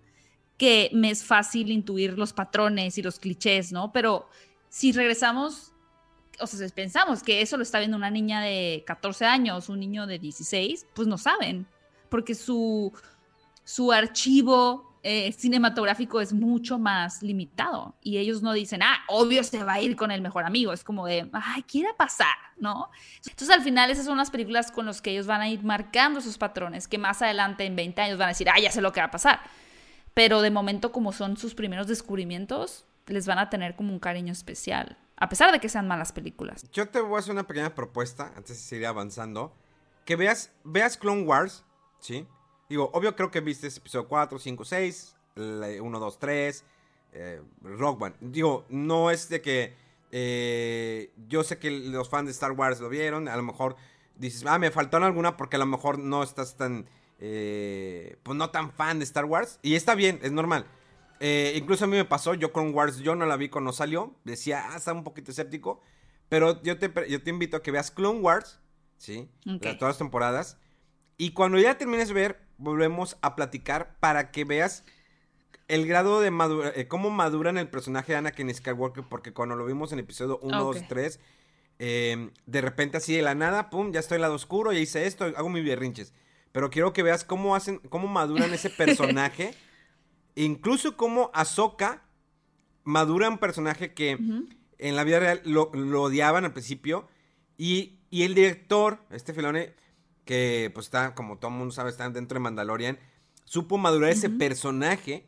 que me es fácil intuir los patrones y los clichés, ¿no? Pero si regresamos, o sea, si pensamos que eso lo está viendo una niña de 14 años, un niño de 16, pues no saben, porque su, su archivo eh, cinematográfico es mucho más limitado y ellos no dicen, ah, obvio se va a ir con el mejor amigo, es como de, ay, quiere pasar, ¿no? Entonces al final esas son las películas con las que ellos van a ir marcando sus patrones, que más adelante en 20 años van a decir, ah, ya sé lo que va a pasar. Pero de momento como son sus primeros descubrimientos, les van a tener como un cariño especial, a pesar de que sean malas películas. Yo te voy a hacer una pequeña propuesta antes de seguir avanzando. Que veas, veas Clone Wars, ¿sí? Digo, obvio creo que viste episodio 4, 5, 6, 1, 2, 3, Rock One. Digo, no es de que eh, yo sé que los fans de Star Wars lo vieron, a lo mejor dices, ah, me faltaron alguna porque a lo mejor no estás tan, eh, pues no tan fan de Star Wars. Y está bien, es normal. Eh, incluso a mí me pasó, yo con Wars, yo no la vi cuando salió. Decía, ah, está un poquito escéptico. Pero yo te, yo te invito a que veas Clone Wars, ¿sí? todas las temporadas. Y cuando ya termines de ver, volvemos a platicar para que veas el grado de madura, eh, cómo maduran el personaje de Anakin Skywalker. Porque cuando lo vimos en el episodio 1, 2, 3, de repente así de la nada, pum, ya estoy en lado oscuro, ya hice esto, hago mis berrinches. Pero quiero que veas cómo hacen, cómo maduran ese personaje. Incluso como Ahsoka madura un personaje que en la vida real lo, odiaban al principio. Y, el director, este Filone, que pues está, como todo el mundo sabe, está dentro de Mandalorian, supo madurar ese personaje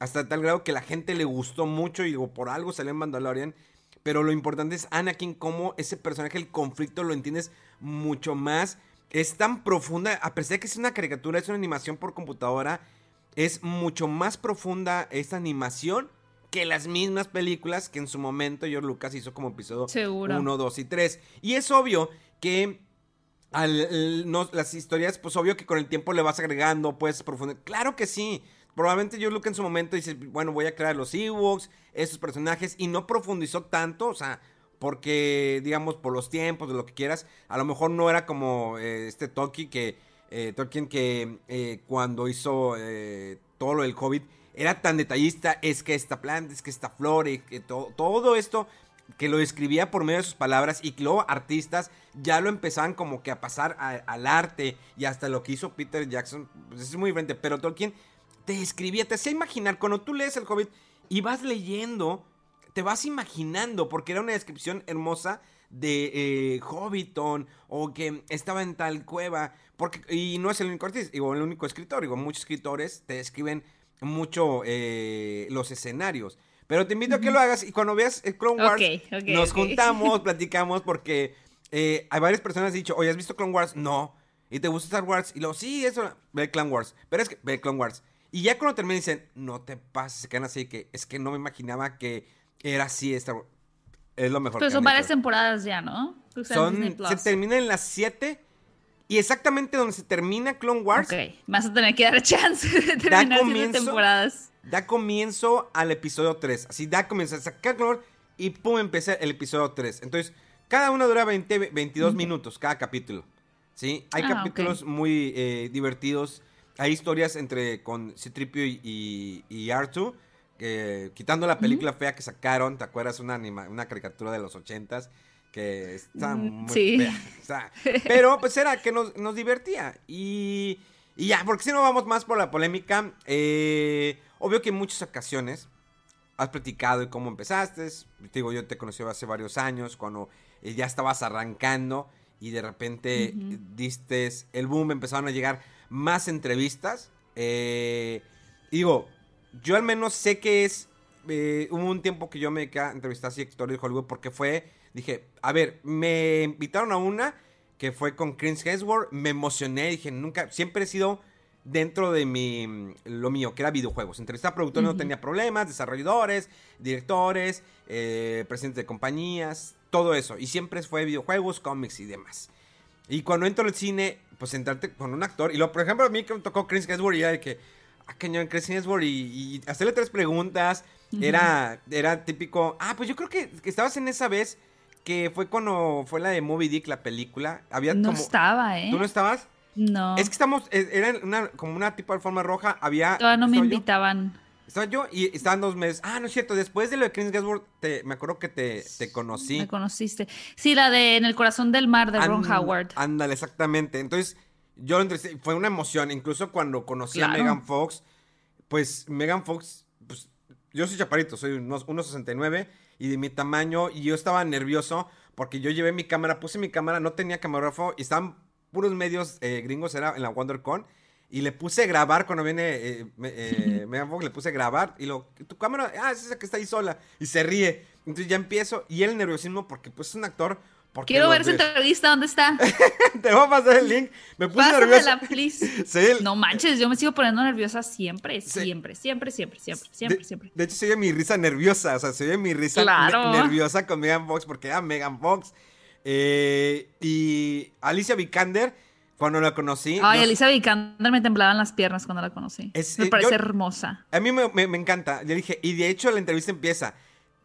hasta tal grado que la gente le gustó mucho y digo, por algo salió en Mandalorian. Pero lo importante es Anakin, como ese personaje, el conflicto lo entiendes mucho más. Es tan profunda, a pesar de que es una caricatura, es una animación por computadora es mucho más profunda esta animación que las mismas películas que en su momento George Lucas hizo como episodio 1, 2 y 3. Y es obvio que al, las historias, pues obvio que con el tiempo le vas agregando, pues profundizar. Claro que sí. Probablemente George Lucas en su momento dice, bueno, voy a crear los Ewoks, esos personajes, y no profundizó tanto, o sea, porque, digamos, por los tiempos, de lo que quieras, a lo mejor no era como eh, este Toki que eh, Tolkien que eh, cuando hizo eh, todo lo del COVID era tan detallista, es que esta planta, es que esta flor, y que todo esto que lo describía por medio de sus palabras y que luego artistas ya lo empezaban como que a pasar al arte y hasta lo que hizo Peter Jackson, pues es muy diferente, pero Tolkien te escribía, te hacía imaginar, cuando tú lees el Hobbit y vas leyendo, te vas imaginando, porque era una descripción hermosa de eh, Hobbiton o que estaba en tal cueva. Porque, y no es el único artista, digo, el único escritor. Digo, muchos escritores te escriben mucho eh, los escenarios. Pero te invito a que lo hagas y cuando veas el Clone Wars, nos juntamos, platicamos, porque eh, hay varias personas que han dicho, oye, ¿has visto Clone Wars? No. ¿Y te gusta Star Wars? Y luego, sí, eso, ve Clone Wars. Pero es que, ve Clone Wars. Y ya cuando terminan dicen, no te pases, se quedan así, que es que no me imaginaba que era así Star Wars es lo mejor Pero son varias temporadas ya, ¿no? Son, se termina en las 7 y exactamente donde se termina Clone Wars, Ok, vas a tener que dar chance de Da terminar siete comienzo. temporadas. da comienzo al episodio 3. Así da comienzo a sacar Clone Wars y pum, empieza el episodio 3. Entonces, cada uno dura 20, 22 minutos, cada capítulo. ¿Sí? Hay Ah, capítulos muy eh, divertidos. Hay historias entre con Citripio y, y, y R2, quitando la película fea que sacaron, ¿te acuerdas? Una, anima- una caricatura de los ochentas que está Mm, muy sí. fea. o sea, pero pues era que nos, nos divertía. Y, y ya, porque si no vamos más por la polémica, eh, obvio que en muchas ocasiones has platicado de cómo empezaste. Te digo, yo te conocí hace varios años, cuando eh, ya estabas arrancando y de repente eh, diste el boom, empezaron a llegar más entrevistas. Eh, digo, yo al menos sé que es. eh, hubo un tiempo que yo me quedé a entrevistar así actores de Hollywood porque fue. Dije, a ver, me invitaron a una que fue con Chris Hemsworth. Me emocioné. Dije, nunca. Siempre he sido dentro de mi. mm, Lo mío, que era videojuegos. Entrevistar a productores no tenía problemas, desarrolladores, directores, eh, presidentes de compañías, todo eso. Y siempre fue videojuegos, cómics y demás. Y cuando entro al cine, pues entrarte con un actor. Y lo, por ejemplo, a mí que me tocó Chris Hemsworth y era de que, ah, cañón, Chris Hemsworth y, y hacerle tres preguntas. Era, era típico. Ah, pues yo creo que, que estabas en esa vez que fue cuando fue la de Moby Dick, la película. Había No como. estaba, ¿eh? ¿Tú no estabas? No. Es que estamos, eh, era una, como una tipo de forma roja. Había. Todavía no me yo- invitaban. estaba yo y estaban dos meses. Ah, no es cierto. Después de lo de Chris Hemsworth, te, me acuerdo que te, te conocí. Me conociste. Sí, la de En el corazón del mar de Ron Howard. Ándale, exactamente. Entonces, yo lo fue una emoción. Incluso cuando conocí a. Megan Fox, pues Megan Fox, pues yo soy chaparito, soy unos 1.69 y de mi tamaño, y yo estaba nervioso porque yo llevé mi cámara, puse mi cámara, no tenía camarógrafo y estaban puros medios eh, gringos, era en la WonderCon. Y le puse grabar cuando viene eh, me- eh, Megan Fox, le puse grabar y lo, tu cámara, ah, es esa que está ahí sola. Y se ríe. Entonces ya empiezo y el nerviosismo porque pues es un actor. Quiero ver esa entrevista, ¿dónde está? Te voy a pasar el link. Me puse. Pásamela, please. Sí, el- No manches, yo me sigo poniendo nerviosa siempre, siempre, siempre, siempre, siempre, siempre, de, siempre. de hecho, se oye mi risa nerviosa. O sea, se oye mi risa Claro. ne- nerviosa con Megan Fox porque era Megan Fox. Eh, y Alicia Vikander, cuando la conocí. Ay, nos- Elisa Vikander me temblaban las piernas cuando la conocí. Es- me eh, parece yo- hermosa. A mí me, me- me encanta. Le dije, y de hecho la entrevista empieza.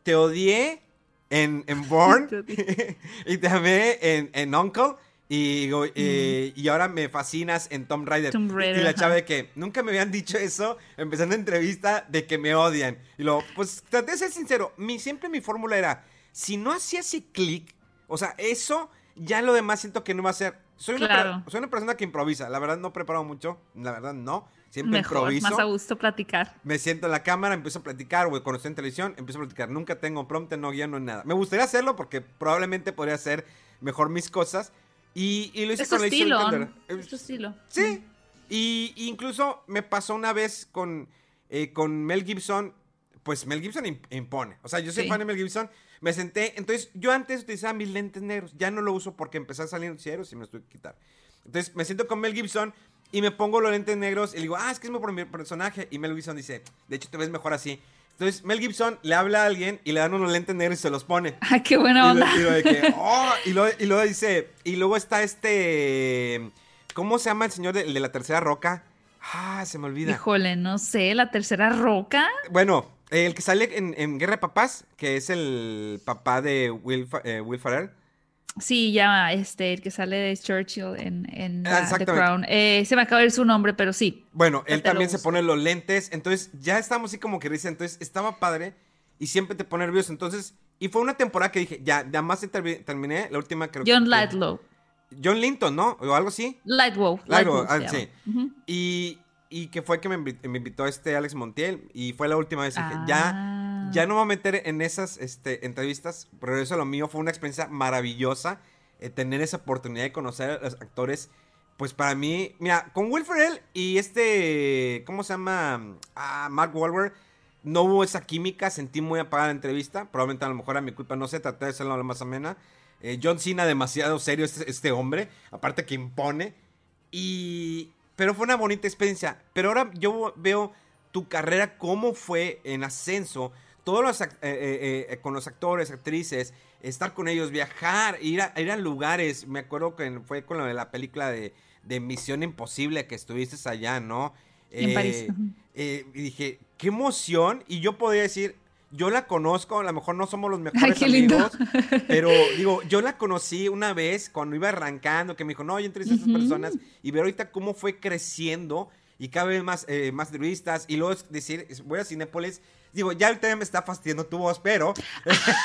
Te odié en, en Born y amé en, en Uncle. Y, digo, eh, y ahora me fascinas en Tomb Raider. Tomb Raider, y la chava de que nunca me habían dicho eso empezando entrevista de que me odian. Y luego, pues traté de ser sincero. Mi, siempre mi fórmula era, si no hacía ese clic, o sea, eso, ya lo demás siento que no va a ser. Soy una, Claro. per- soy una persona que improvisa. La verdad no preparo mucho. La verdad no. Siempre Mejor, improviso más a gusto platicar. me siento en la cámara, empiezo a platicar, o cuando estoy en televisión, empiezo a platicar. Nunca tengo prompt, no guion, no nada. Me gustaría hacerlo porque probablemente podría hacer mejor mis cosas. Y, y lo hice Es con estilo. Es tu estilo. Sí. Y y incluso me pasó una vez con, eh, con Mel Gibson. Pues Mel Gibson imp- impone. O sea, yo soy Sí. fan de Mel Gibson. Me senté. Entonces, yo antes utilizaba mis lentes negros. Ya no lo uso porque empecé a salir noticieros y me los tuve que quitar. Entonces, me siento con Mel Gibson y me pongo los lentes negros y le digo, ah, es que es mi personaje. Y Mel Gibson dice, de hecho, te ves mejor así. Entonces, Mel Gibson le habla a alguien y le dan unos lentes negros y se los pone. Ay, qué buena Y lo- onda. Y, lo que, oh, y, luego, y luego dice, y luego está este, ¿cómo se llama el señor de, el de la tercera roca? Ah, se me olvida. Híjole, no sé, la tercera roca. Bueno, el que sale en, en Guerra de Papás, que es el papá de Will, eh, Will Ferrell. Sí, ya, este, el que sale de Churchill en, en Ah, la- The. Crown. Eh, se me acaba de ir su nombre, pero sí. Bueno, él también se pone los lentes, entonces ya estamos así como que dice, entonces estaba padre y siempre te pone nervioso, entonces, y fue una temporada que dije, ya, ya más termi- terminé, la última creo que... John Lightlow. John Linton, ¿no? O algo así. Lightwow. Lightwow, ah, sí. Y, y que fue que me, invi- me invitó este Alex Montiel y fue la última vez. y Dije, Ah. ya, ya no me voy a meter en esas este, entrevistas, pero eso lo mío fue una experiencia maravillosa. eh, tener esa oportunidad de conocer a los actores. Pues para mí, mira, con Will Ferrell y este, ¿cómo se llama? Ah, Mark Wahlberg, no hubo esa química, sentí muy apagada la entrevista. Probablemente a lo mejor a mi culpa, no sé, traté de hacerlo lo más amena. Eh, John Cena, demasiado serio este, este hombre, aparte que impone. Y. Pero fue una bonita experiencia. Pero ahora yo veo tu carrera, cómo fue en ascenso. Todos los, ac- eh, eh, eh, con los actores, actrices, estar con ellos, viajar, ir a, ir a lugares. Me acuerdo que fue con de la película de, de Misión Imposible que estuviste allá, ¿no? En París, eh, y dije, qué emoción. Y yo podría decir, yo la conozco, a lo mejor no somos los mejores amigos, pero digo, yo la conocí una vez cuando iba arrancando, que me dijo, no, yo entrevisté a estas personas y ver ahorita cómo fue creciendo y cada vez más, eh, más entrevistas. Y luego decir, voy a Cinépolis. Digo, ya ahorita ya me está fastidiando tu voz, pero.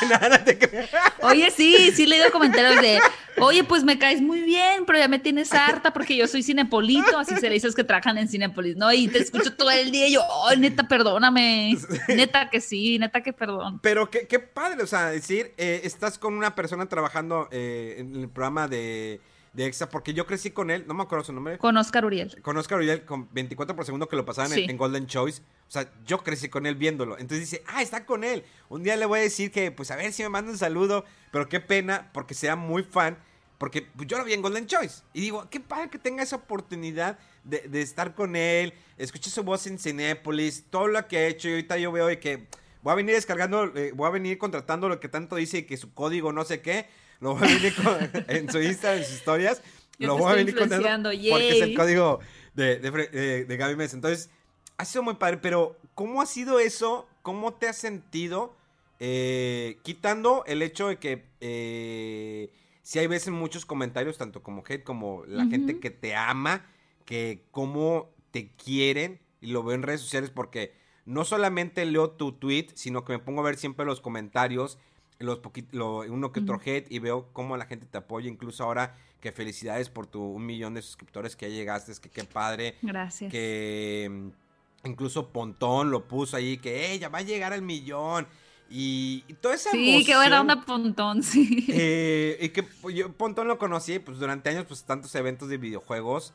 Nada te creas. Oye, sí, sí le comentarios de, oye, pues me caes muy bien, pero ya me tienes harta porque yo soy cinepolito, así se le dices que trabajan en Cinepolis, ¿no? Y te escucho todo el día y yo, oh, neta, perdóname, neta que sí, neta que perdón. Pero qué, qué padre, o sea, decir, eh, estás con una persona trabajando eh, en el programa de, de EXA, porque yo crecí con él, no me acuerdo su nombre. Con Oscar Uriel. Con Oscar Uriel con 24 por segundo que lo pasaban en- Sí. en, Golden Choice. O sea, yo crecí con él viéndolo. Entonces dice, ah, está con él. Un día le voy a decir que, pues a ver si me manda un saludo. Pero qué pena, porque sea muy fan. Porque pues, yo lo vi en Golden Choice. Y digo, qué padre que tenga esa oportunidad de, de estar con él. Escuché su voz en Cinépolis. Todo lo que ha hecho. Y ahorita yo veo que voy a venir descargando, eh, voy a venir contratando lo que tanto dice y que su código no sé qué. Lo voy a venir con- en su Instagram, en sus historias. Yo lo voy a venir influenciando, porque es el código de, de, Fre- de- de Gaby Mesa. Entonces, ha sido muy padre, pero ¿cómo ha sido eso? ¿Cómo te has sentido? Eh, quitando el hecho de que eh, si hay veces muchos comentarios, tanto como hate como la gente que te ama, que cómo te quieren, y lo veo en redes sociales porque no solamente leo tu tweet, sino que me pongo a ver siempre los comentarios, los lo- uno que otro hate, y veo cómo la gente te apoya, incluso ahora que felicidades por tu un millón de suscriptores que ya llegaste, es que qué padre Gracias. que mm, incluso Pontón lo puso ahí, que ella va a llegar al millón. Y, y toda esa Sí, qué buena emoción, onda Pontón, sí. eh, y que pues, yo Pontón lo conocí pues durante años, pues tantos eventos de videojuegos.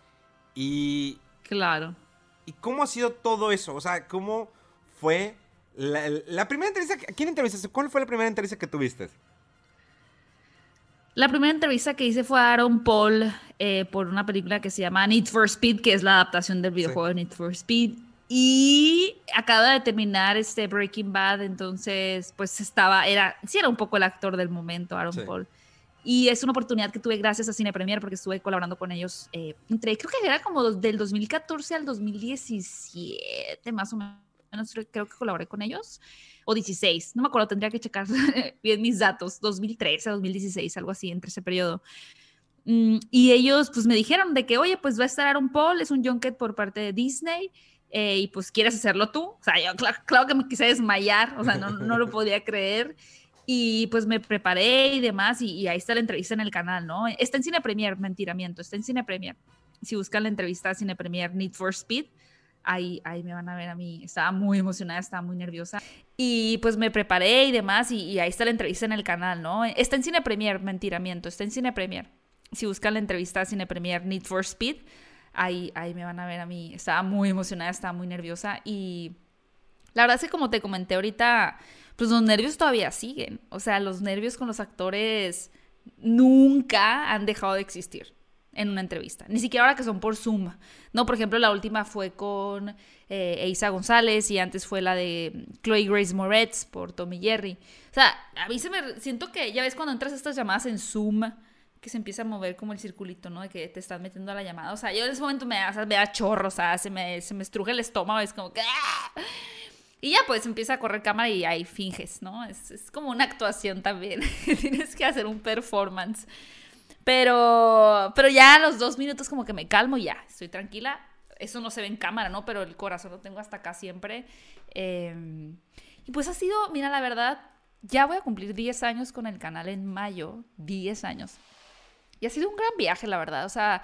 Y, Claro. ¿y cómo ha sido todo eso? O sea, ¿cómo fue la, la primera entrevista? ¿A quién entrevistaste? ¿Cuál fue la primera entrevista que tuviste? La primera entrevista que hice fue a Aaron Paul eh, por una película que se llama Need for Speed, que es la adaptación del videojuego Need for Speed. Y acaba de terminar este Breaking Bad, entonces pues estaba, era, sí era un poco el actor del momento, Aaron Sí. Paul. Y es una oportunidad que tuve gracias a Cine Premier porque estuve colaborando con ellos eh, entre, creo que era como del 2014 al 2017, más o menos, creo que colaboré con ellos o 16, no me acuerdo, tendría que checar bien mis datos, 2013 a 2016, algo así, entre ese periodo. Mm, y ellos pues me dijeron de que, oye, pues va a estar Aaron Paul, es un junket por parte de Disney, eh, y pues quieres hacerlo tú. O sea, yo cla- claro, que me quise desmayar, o sea, no, no lo podía creer. Y pues me preparé y demás, y, y ahí está la entrevista en el canal, ¿no? Está en Cine Premier, mentiramiento, está en Cine Premier. Si buscan la entrevista Cine Premier Need for Speed, ahí, ahí me van a ver a mí. Estaba muy emocionada, estaba muy nerviosa. Y pues me preparé y demás, y, ahí está la entrevista en el canal, ¿no? Está en Cine Premier, mentiramiento, está en Cine Premier. Si buscan la entrevista a Cine Premier Need for Speed, ahí, ahí me van a ver a mí. Estaba muy emocionada, estaba muy nerviosa y la verdad es que como te comenté ahorita, pues los nervios todavía siguen. O sea, los nervios con los actores nunca han dejado de existir en una entrevista. Ni siquiera ahora que son por Zoom. No, por ejemplo, la última fue con eh, González y antes fue la de Chloe Grace Moretz por Tommy Jerry. O sea, a mí se me siento que ya ves cuando entras a estas llamadas en Zoom que se empieza a mover como el circulito, ¿no? De que te estás metiendo a la llamada. O sea, yo en ese momento me o me da chorro, o sea, se me, se me estruja el estómago, es como que... ¡ah! Y ya pues empieza a correr cámara y ahí finges, ¿no? Es como una actuación también. Tienes que hacer un performance. Pero, pero ya a los dos minutos como que me calmo y ya, estoy tranquila. Eso no se ve en cámara, ¿no? Pero el corazón lo tengo hasta acá siempre. Eh, y pues ha sido, mira, la verdad, ya voy a cumplir 10 años con el canal en mayo. 10 años. Y ha sido un gran viaje, la verdad. O sea,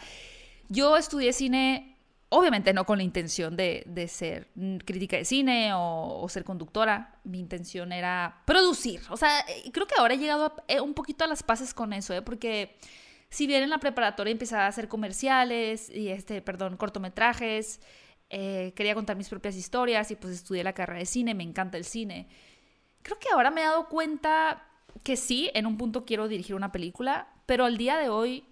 yo estudié cine, obviamente no con la intención de, de ser crítica de cine o, o ser conductora. Mi intención era producir. O sea, eh, creo que ahora he llegado a- eh, un poquito a las paces con eso, ¿eh? Porque si bien en la preparatoria empezaba a hacer comerciales y, este, perdón, cortometrajes, eh, quería contar mis propias historias y pues estudié la carrera de cine, me encanta el cine. Creo que ahora me he dado cuenta que sí, en un punto quiero dirigir una película, pero al día de hoy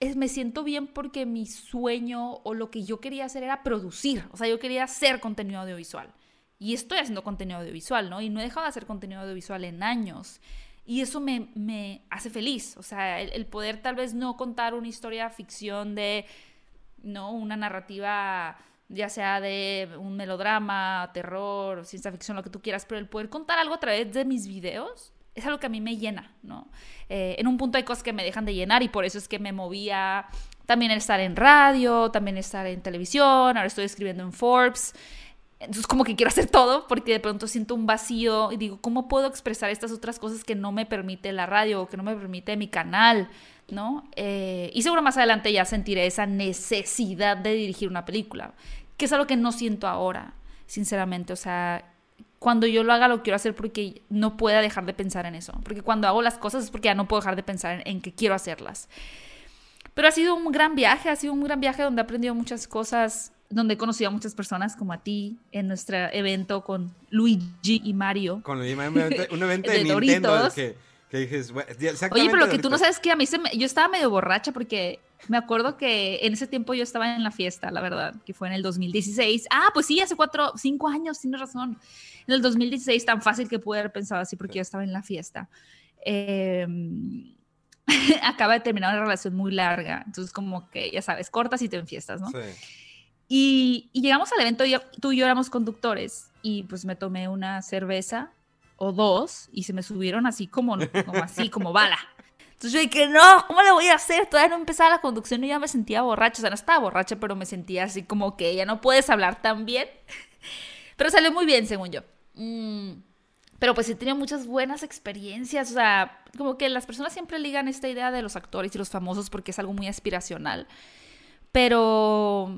es, me siento bien porque mi sueño o lo que yo quería hacer era producir. O sea, yo quería hacer contenido audiovisual. Y estoy haciendo contenido audiovisual, ¿no? Y no he dejado de hacer contenido audiovisual en años. Y eso me, me hace feliz. O sea, el, poder tal vez no contar una historia ficción de, ¿no? Una narrativa ya sea de un melodrama, terror, ciencia ficción, lo que tú quieras, pero el poder contar algo a través de mis videos es algo que a mí me llena, ¿no? Eh, en un punto hay cosas que me dejan de llenar y por eso es que me movía también estar en radio, también estar en televisión, ahora estoy escribiendo en Forbes. Entonces como que quiero hacer todo porque de pronto siento un vacío y digo, ¿cómo puedo expresar estas otras cosas que no me permite la radio o que no me permite mi canal? ¿no? Eh, y seguro más adelante ya sentiré esa necesidad de dirigir una película, que es algo que no siento ahora, sinceramente. O sea, cuando yo lo haga lo quiero hacer porque no pueda dejar de pensar en eso. Porque cuando hago las cosas es porque ya no puedo dejar de pensar en, en que quiero hacerlas. Pero ha sido un gran viaje, ha sido un gran viaje donde he aprendido muchas cosas, donde he conocido a muchas personas como a ti en nuestro evento con Luigi y Mario. Con Luigi Mario, un evento, un evento de, de, Nintendo que que dices, Oye, pero lo que tú no sabes que a mí se me, yo estaba medio borracha porque me acuerdo que en ese tiempo yo estaba en la fiesta, la verdad, que fue en el 2016. Ah, pues sí, hace cuatro, cinco años, tienes razón. En el 2016, tan fácil que pude haber pensado así porque yo estaba en la fiesta. Eh, acaba de terminar una relación muy larga, entonces como que, ya sabes, cortas y te enfiestas, ¿no? Sí. Y, llegamos al evento, y tú y yo éramos conductores y pues me tomé una cerveza o dos y se me subieron así como, como así, como bala. Entonces yo dije, no, ¿cómo le voy a hacer? Todavía no empezaba la conducción y ya me sentía borracha. O sea, no estaba borracha, pero me sentía así como que ya no puedes hablar tan bien. Pero salió muy bien, según yo. Mm, pero pues he tenido muchas buenas experiencias. O sea, como que las personas siempre ligan esta idea de los actores y los famosos porque es algo muy aspiracional. Pero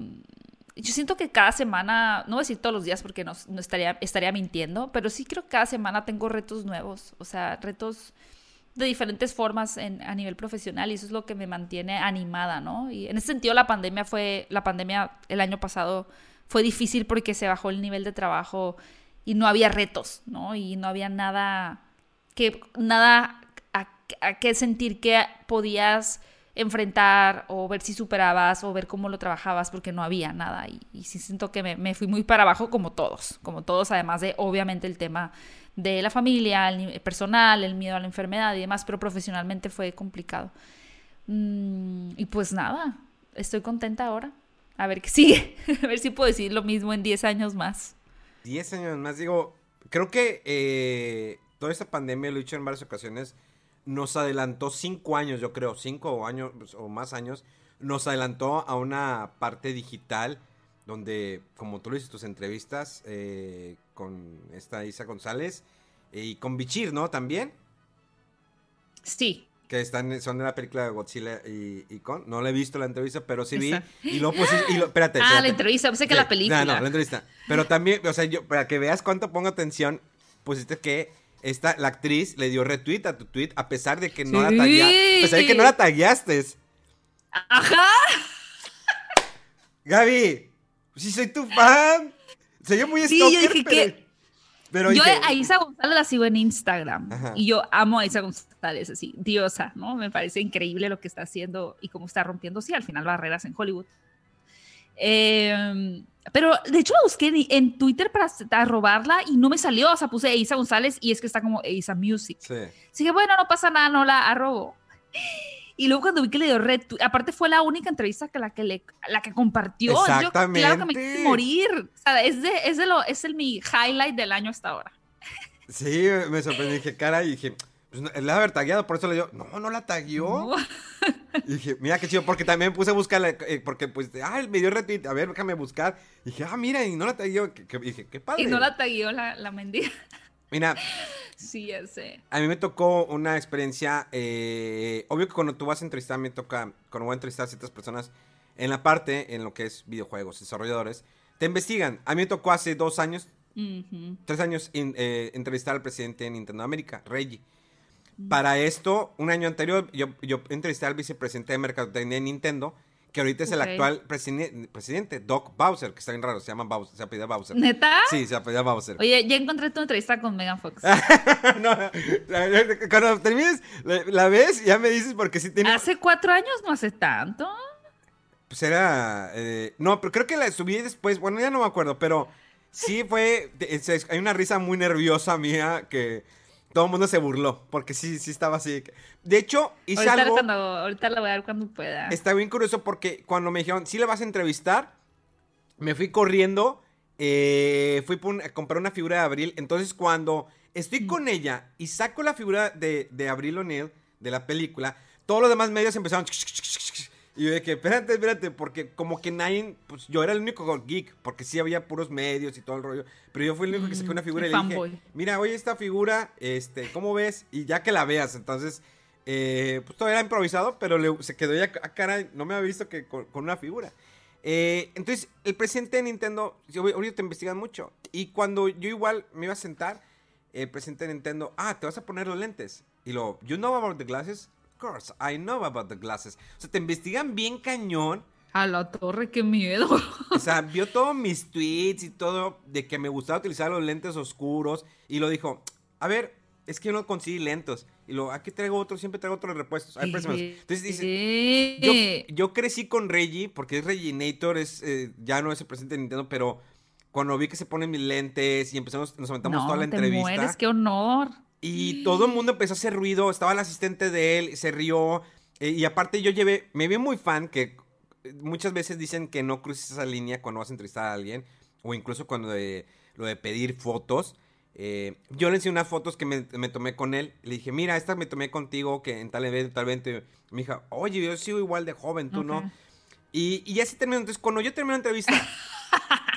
yo siento que cada semana, no voy a decir todos los días porque no, estaría, estaría mintiendo, pero sí creo que cada semana tengo retos nuevos, o sea, retos de diferentes formas en, a nivel profesional y eso es lo que me mantiene animada, ¿no? Y en ese sentido la pandemia fue, la pandemia el año pasado fue difícil porque se bajó el nivel de trabajo y no había retos, ¿no? Y no había nada que, nada a, a qué sentir que podías enfrentar o ver si superabas o ver cómo lo trabajabas porque no había nada y, y sí siento que me, fui muy para abajo como todos, como todos, además de obviamente el tema de la familia, el personal, el miedo a la enfermedad y demás, pero profesionalmente fue complicado. Mm, y pues nada, estoy contenta ahora. A ver qué sigue, a ver si puedo decir lo mismo en 10 años más. 10 años más, digo, creo que eh, toda esta pandemia, lo he dicho en varias ocasiones, nos adelantó cinco años, yo creo, cinco años o más años, nos adelantó a una parte digital donde, como tú lo dices, tus entrevistas eh, con esta Isa González y con Bichir, ¿no? También. Sí. Que están, son de la película de Godzilla y, y con. No le he visto la entrevista, pero sí vi. Y luego pues, y lo, espérate, espérate. Ah, la entrevista, pensé que sí, la película. No, no, la entrevista. Pero también, o sea, yo, para que veas cuánto pongo atención, pusiste que esta, la actriz le dio retweet a tu tweet a pesar de que no la tagueaste. A pesar de que no la tagueaste. Ajá. Gaby, si soy tu fan. Soy yo muy sí, stalker, yo dije pero, que... pero yo dije, a Isa González la sigo en Instagram Ajá. y yo amo a Isa González, así, diosa, ¿no? Me parece increíble lo que está haciendo y cómo está rompiendo, sí, al final barreras en Hollywood. Eh, pero de hecho la busqué en, en Twitter para, para, robarla y no me salió. O sea, puse Isa González y es que está como Isa Music. Sí. Así que bueno, no pasa nada, no la arrobo. Y luego cuando vi que le dio red, aparte fue la única entrevista que la que le, la que compartió. Exactamente. Yo, claro que me quiero morir. O sea, es de, es de lo, es el mi highlight del año hasta ahora. Sí, me sorprendí, dije, cara, y dije, pues la haber tagueado, por eso le dio, no, no la tagueó. No. Y dije, mira qué chido, porque también puse a buscar, eh, porque pues, ah, me dio retweet, a ver, déjame buscar. Y dije, ah, mira, y no la tagueó, que, que, dije, qué padre. Y no la tagueó la, la mendiga. Mira. Sí, ya sé. A mí me tocó una experiencia, eh, obvio que cuando tú vas a entrevistar, me toca, cuando voy a entrevistar a ciertas personas, en la parte, en lo que es videojuegos, desarrolladores, te investigan. A mí me tocó hace dos años, Uh -huh. tres años, in, eh, entrevistar al presidente de Nintendo América, Reggie. Para esto, un año anterior, yo, yo entrevisté al vicepresidente de Mercadotecnia de Nintendo, que ahorita es el actual preside- presidente, Doc Bowser, que está bien raro, se llama Bowser, se apellida Bowser. ¿Neta? Sí, se apellida Bowser. Oye, ya encontré tu entrevista con Megan Fox. no, cuando termines, la, la ves y ya me dices porque sí tiene... Hace cuatro años, no hace tanto. Pues era... eh, no, pero creo que la subí después, bueno, ya no me acuerdo, pero sí fue, es- es- hay una risa muy nerviosa mía que todo el mundo se burló, porque sí, sí estaba así. De hecho, hice Ahorita, algo, cuando, ahorita la voy a ver cuando pueda. está bien curioso porque cuando me dijeron, sí le vas a entrevistar, me fui corriendo, eh, fui un- a comprar una figura de Abril, entonces cuando estoy con ella y saco la figura de, de Abril O'Neill, de la película, todos los demás medios empezaron... Y yo dije, espérate, espérate, porque como que nadie, pues yo era el único geek, porque sí había puros medios y todo el rollo, pero yo fui el único que saqué una figura y le dije, fanboy. mira, oye, esta figura, este, ¿cómo ves? Y ya que la veas, entonces, eh, pues todo era improvisado, pero le- se quedó ya a cara, no me había visto que con, con una figura. Eh, entonces, el presidente de Nintendo, ahorita te investigan mucho, y cuando yo igual me iba a sentar, el presidente de Nintendo, ah, te vas a poner los lentes. Y lo, you know about the glasses? Course, I know about the glasses. O sea, te investigan bien cañón. A la torre, qué miedo. O sea, vio todos mis tweets y todo de que me gustaba utilizar los lentes oscuros. Y lo dijo, a ver, es que yo no conseguí lentos. Y lo, aquí traigo otro, siempre traigo otros repuestos. A ver, préstamelo". Entonces dice, yo, yo crecí con Reggie, porque es Reginator, es, eh, ya no es el presidente de Nintendo, pero cuando vi que se ponen mis lentes y empezamos, nos aventamos no, toda la te entrevista. mueres, qué honor. Y todo el mundo empezó a hacer ruido, estaba el asistente de él, se rió. eh, y aparte yo llevé, me vi muy fan que muchas veces dicen que no cruces esa línea cuando vas a entrevistar a alguien, o incluso cuando de, lo de pedir fotos. Eh, yo le enseñé unas fotos que me, me tomé con él. Le dije, mira, esta me tomé contigo, que en tal evento, tal evento. Me dijo, oye, yo sigo igual de joven, tú no. Y, y así terminó. Entonces, cuando yo termino la entrevista,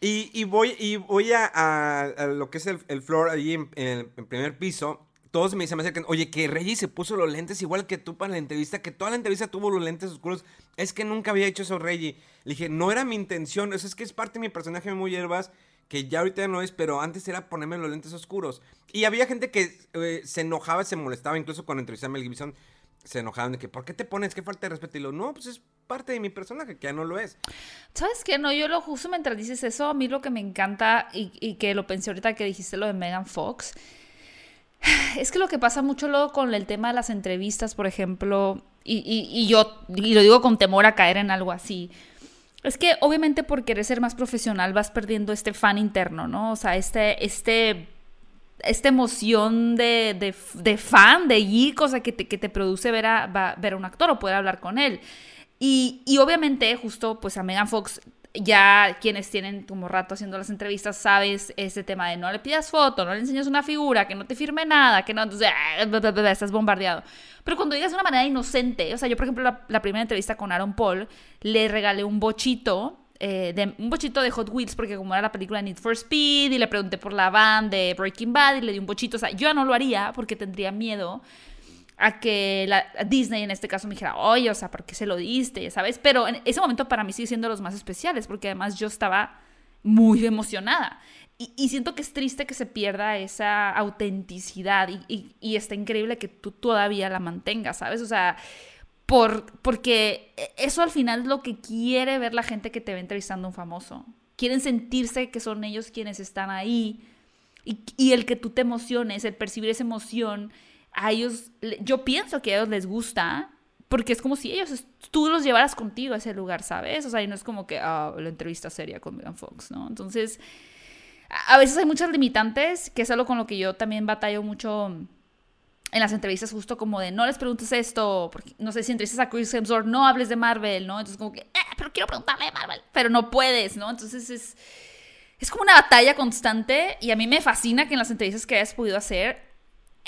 y, y voy, y voy a, a- lo que es el, el floor allí en, el primer piso. Todos me, se me acercan, oye, que Reggie se puso los lentes igual que tú para la entrevista, que toda la entrevista tuvo los lentes oscuros. Es que nunca había hecho eso, Reggie. Le dije, no era mi intención, eso es que es parte de mi personaje muy hierbas, que ya ahorita no es, pero antes era ponerme los lentes oscuros. Y había gente que eh, se enojaba, se molestaba, incluso cuando entrevisté a Mel Gibson, se enojaban de que, ¿por qué te pones? ¿Qué falta de respeto? Y lo, no, pues es parte de mi personaje, que ya no lo es. ¿Sabes qué? No, yo lo justo mientras dices eso, a mí lo que me encanta y, y que lo pensé ahorita que dijiste lo de Megan Fox, es que lo que pasa mucho luego con el tema de las entrevistas, por ejemplo, y, y- y yo y lo digo con temor a caer en algo así, es que obviamente por querer ser más profesional vas perdiendo este fan interno, ¿no? O sea, este, este, esta emoción de, de, de fan, de geek, o sea, que te, que te produce ver a, ver a un actor o poder hablar con él. Y, y obviamente, justo, pues a Megan Fox, ya quienes tienen como rato haciendo las entrevistas, sabes ese tema de no le pidas foto, no le enseñes una figura, que no te firme nada, que no, entonces, estás bombardeado. Pero cuando digas de una manera inocente, o sea, yo por ejemplo, la, la primera entrevista con Aaron Paul, le regalé un bochito, eh, de, un bochito de Hot Wheels, porque como era la película Need for Speed, y le pregunté por la van de Breaking Bad, y le di un bochito, o sea, yo ya no lo haría porque tendría miedo a que la, a Disney en este caso me dijera, oye, o sea, ¿por qué se lo diste? Sabes, pero en ese momento para mí sigue siendo los más especiales, porque además yo estaba muy emocionada. Y, y siento que es triste que se pierda esa autenticidad y, y- y está increíble que tú todavía la mantengas, ¿sabes? O sea, por, porque eso al final es lo que quiere ver la gente que te ve entrevistando un famoso. Quieren sentirse que son ellos quienes están ahí y, el que tú te emociones, el percibir esa emoción, a ellos, yo pienso que a ellos les gusta, porque es como si ellos, tú los llevaras contigo a ese lugar, ¿sabes? O sea, y no es como que, ah, la entrevista seria con Megan Fox, ¿no? Entonces, a veces hay muchas limitantes, que es algo con lo que yo también batallo mucho en las entrevistas, justo como de no les preguntes esto, porque no sé si entrevistas a Chris Hemsworth, no hables de Marvel, ¿no? Entonces, como que, eh, pero quiero preguntarle de Marvel, pero no puedes, ¿no? Entonces es es como una batalla constante y a mí me fascina que en las entrevistas que hayas podido hacer,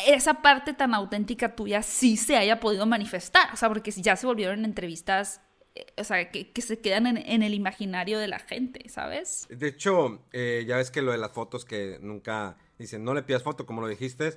esa parte tan auténtica tuya sí se haya podido manifestar. O sea, porque ya se volvieron entrevistas, eh, o sea, que, que se quedan en, en el imaginario de la gente, ¿sabes? De hecho, eh, ya ves que lo de las fotos que nunca dicen, no le pidas foto, como lo dijiste.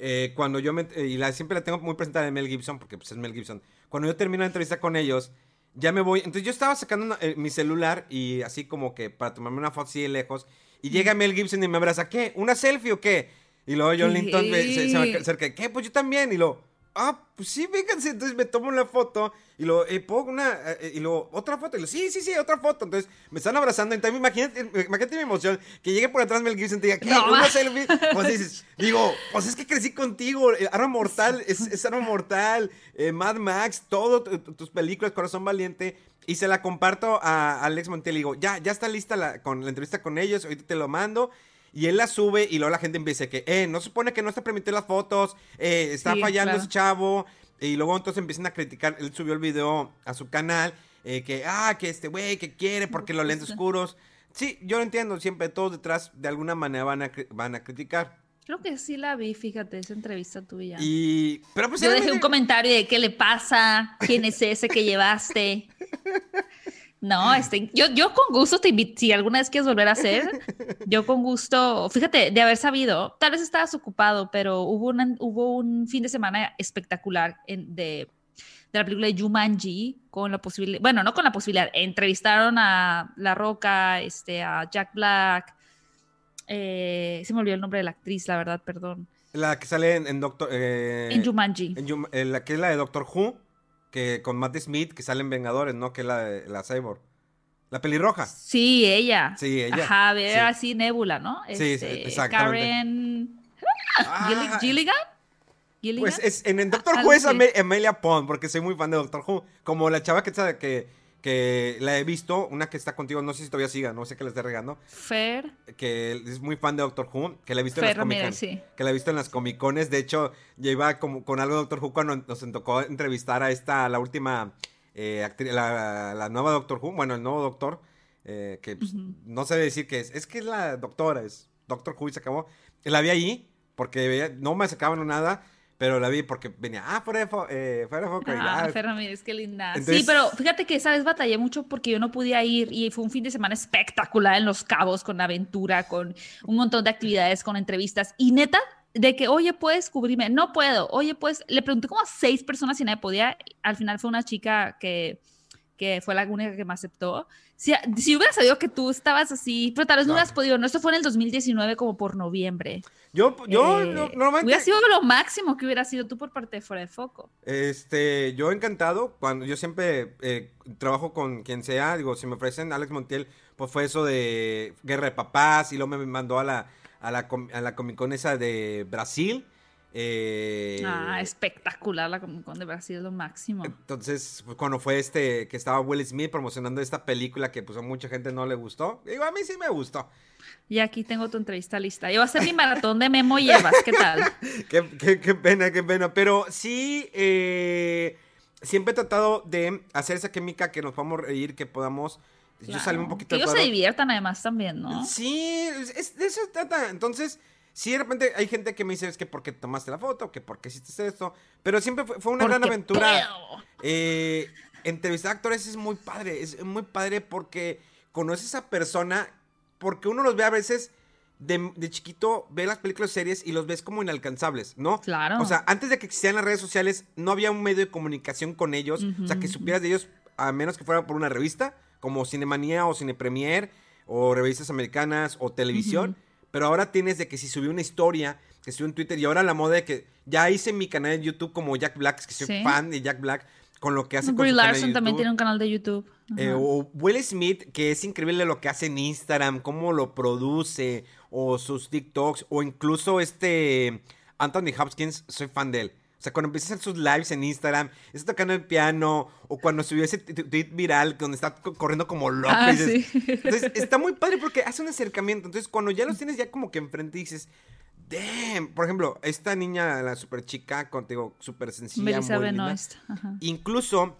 Eh, cuando yo me. eh, y la, siempre la tengo muy presentada de Mel Gibson, porque pues es Mel Gibson. Cuando yo termino la entrevista con ellos, ya me voy. Entonces yo estaba sacando una- eh, mi celular y así como que para tomarme una foto así de lejos. Y llega Mel Gibson y me abraza, ¿qué? ¿Una selfie o qué? Y luego John Linton me- se, se me acerca, ¿qué? Pues yo también. Y lo, ah, pues sí, vénganse. Entonces me tomo una foto y lo eh, pongo una, eh, y luego otra foto. Y lo, sí, sí, sí, otra foto. Entonces me están abrazando. Entonces imagínate, imagínate mi emoción. Que llegue por atrás Mel Gibson y te diga, ¿qué? No, ¿Una selfie? Pues dices, digo, pues es que crecí contigo. eh, Arma Mortal, es, es Arma Mortal. eh, Mad Max, todo tu- tu- tus películas, Corazón Valiente. Y se la comparto a Alex Montiel y digo, ya, ya está lista la, con la entrevista con ellos, ahorita te lo mando. Y él la sube y luego la gente empieza que, eh, no se supone que no está permitiendo las fotos, eh, está Sí, fallando claro. ese chavo. Y luego entonces empiezan a criticar, él subió el video a su canal, eh, que, ah, que este güey, que quiere porque los lentes oscuros. Sí, yo lo entiendo, siempre todos detrás de alguna manera van a, van a criticar. Creo que sí la vi, fíjate, esa entrevista tuya. Y, pero pues Yo dejé un comentario de qué le pasa, quién es ese que llevaste. No, este, yo, yo con gusto te invito, si alguna vez quieres volver a hacer, yo con gusto, fíjate, de haber sabido, tal vez estabas ocupado, pero hubo, una- hubo un fin de semana espectacular en- de, de la película de Jumanji, con la posibilidad, bueno, no con la posibilidad, entrevistaron a La Roca, este, a Jack Black, eh, se me olvidó el nombre de la actriz, la verdad, perdón, La que sale en, en Doctor... eh, en Jumanji. en eh, la que es la de Doctor Who, que con Matt Smith, que sale en Vengadores, ¿no? Que es la, de- la Cyborg. La pelirroja. Sí, ella. Sí, ella. Ajá, Sí. así Nebula, ¿no? Sí, sí, Este, exactamente. Karen Ah, Gilli- Gilligan. Gilligan. Pues es, en el Doctor Who es Amelia Pond, porque soy muy fan de Doctor Who. Como la chava que, que, que la he visto, una que está contigo, no sé si todavía siga, no sé que la esté regando, Fer. que es muy fan de Doctor Who, que la he visto en Fer las Comic sí. que la he visto en las Comic Cones. De hecho, ya iba como con algo de Doctor Who cuando nos tocó entrevistar a esta, la última, eh, la, la nueva Doctor Who, bueno, el nuevo Doctor, eh, que pues, no sé decir qué es, es que es la doctora, es Doctor Who y se acabó. La vi ahí, porque veía- no me sacaban nada, pero la vi porque venía, ah, fuera de, fo eh, fuera de foco. Ah, ah, Fer Ramírez, qué linda. Entonces- sí, pero fíjate que esa vez batallé mucho porque yo no podía ir y fue un fin de semana espectacular en Los Cabos, con aventura, con un montón de actividades, con entrevistas. Y neta, de que, oye, puedes cubrirme. No puedo. Oye, pues, le pregunté como a seis personas si nadie podía. Al final fue una chica que, que fue la única que me aceptó. Si, si hubiera sabido que tú estabas así, pero tal vez no, No. hubieras podido. No, esto fue en el 2019, como por noviembre. yo, yo Eh, no- normalmente... Hubiera sido lo máximo que hubiera sido tú por parte de Fuera de Foco. Este, yo encantado, cuando yo siempre eh, trabajo con quien sea, digo, si me ofrecen Alex Montiel, pues fue eso de Guerra de Papás y luego me mandó a la, a la, a la Comic Con esa de Brasil. eh, Ah, espectacular la Comic Con de Brasil, es lo máximo. entonces, pues, cuando fue este, que estaba Will Smith promocionando esta película que pues a mucha gente no le gustó, digo, a mí sí me gustó. Y aquí tengo tu entrevista lista. Yo voy a hacer mi maratón de Memo y Evas, ¿qué tal? Qué, qué- qué pena, qué pena. Pero sí, eh, siempre he tratado de hacer esa química que nos podamos reír, que podamos... Yo salí un Claro. poquito Que ellos se diviertan además también, ¿no? Sí, es, de eso trata. Entonces, sí, de repente hay gente que me dice, es que por qué tomaste la foto, que por qué hiciste esto. Pero siempre fue, fue una gran aventura. Eh, entrevistar actores es muy padre. Es muy padre porque conoces a persona. Porque uno los ve a veces de, de chiquito, ve las películas series y los ves como inalcanzables, ¿no? Claro. O sea, antes de que existieran las redes sociales, no había un medio de comunicación con ellos. O sea, que supieras de ellos, a menos que fuera por una revista, como Cinemanía o Cine Premier, o revistas americanas, o televisión. Pero ahora tienes de que si subió una historia, que subió en Twitter, y ahora la moda de que ya hice mi canal de YouTube como Jack Black, que soy Sí. fan de Jack Black, con lo que hace con Brie de Larson también tiene un canal de YouTube. Eh, o Will Smith, que es increíble lo que hace en Instagram, cómo lo produce, o sus TikToks, o incluso este Anthony Hopkins, soy fan de él. O sea, cuando empieza a hacer sus lives en Instagram, está tocando el piano, o cuando subió ese tweet viral donde está co- corriendo como loco. Ah, dices- sí. Entonces, está muy padre porque hace un acercamiento. Entonces, cuando ya los tienes ya como que enfrente dices, damn. Por ejemplo, esta niña, la super chica, contigo, súper sencilla, Melissa muy linda. Ajá. Incluso,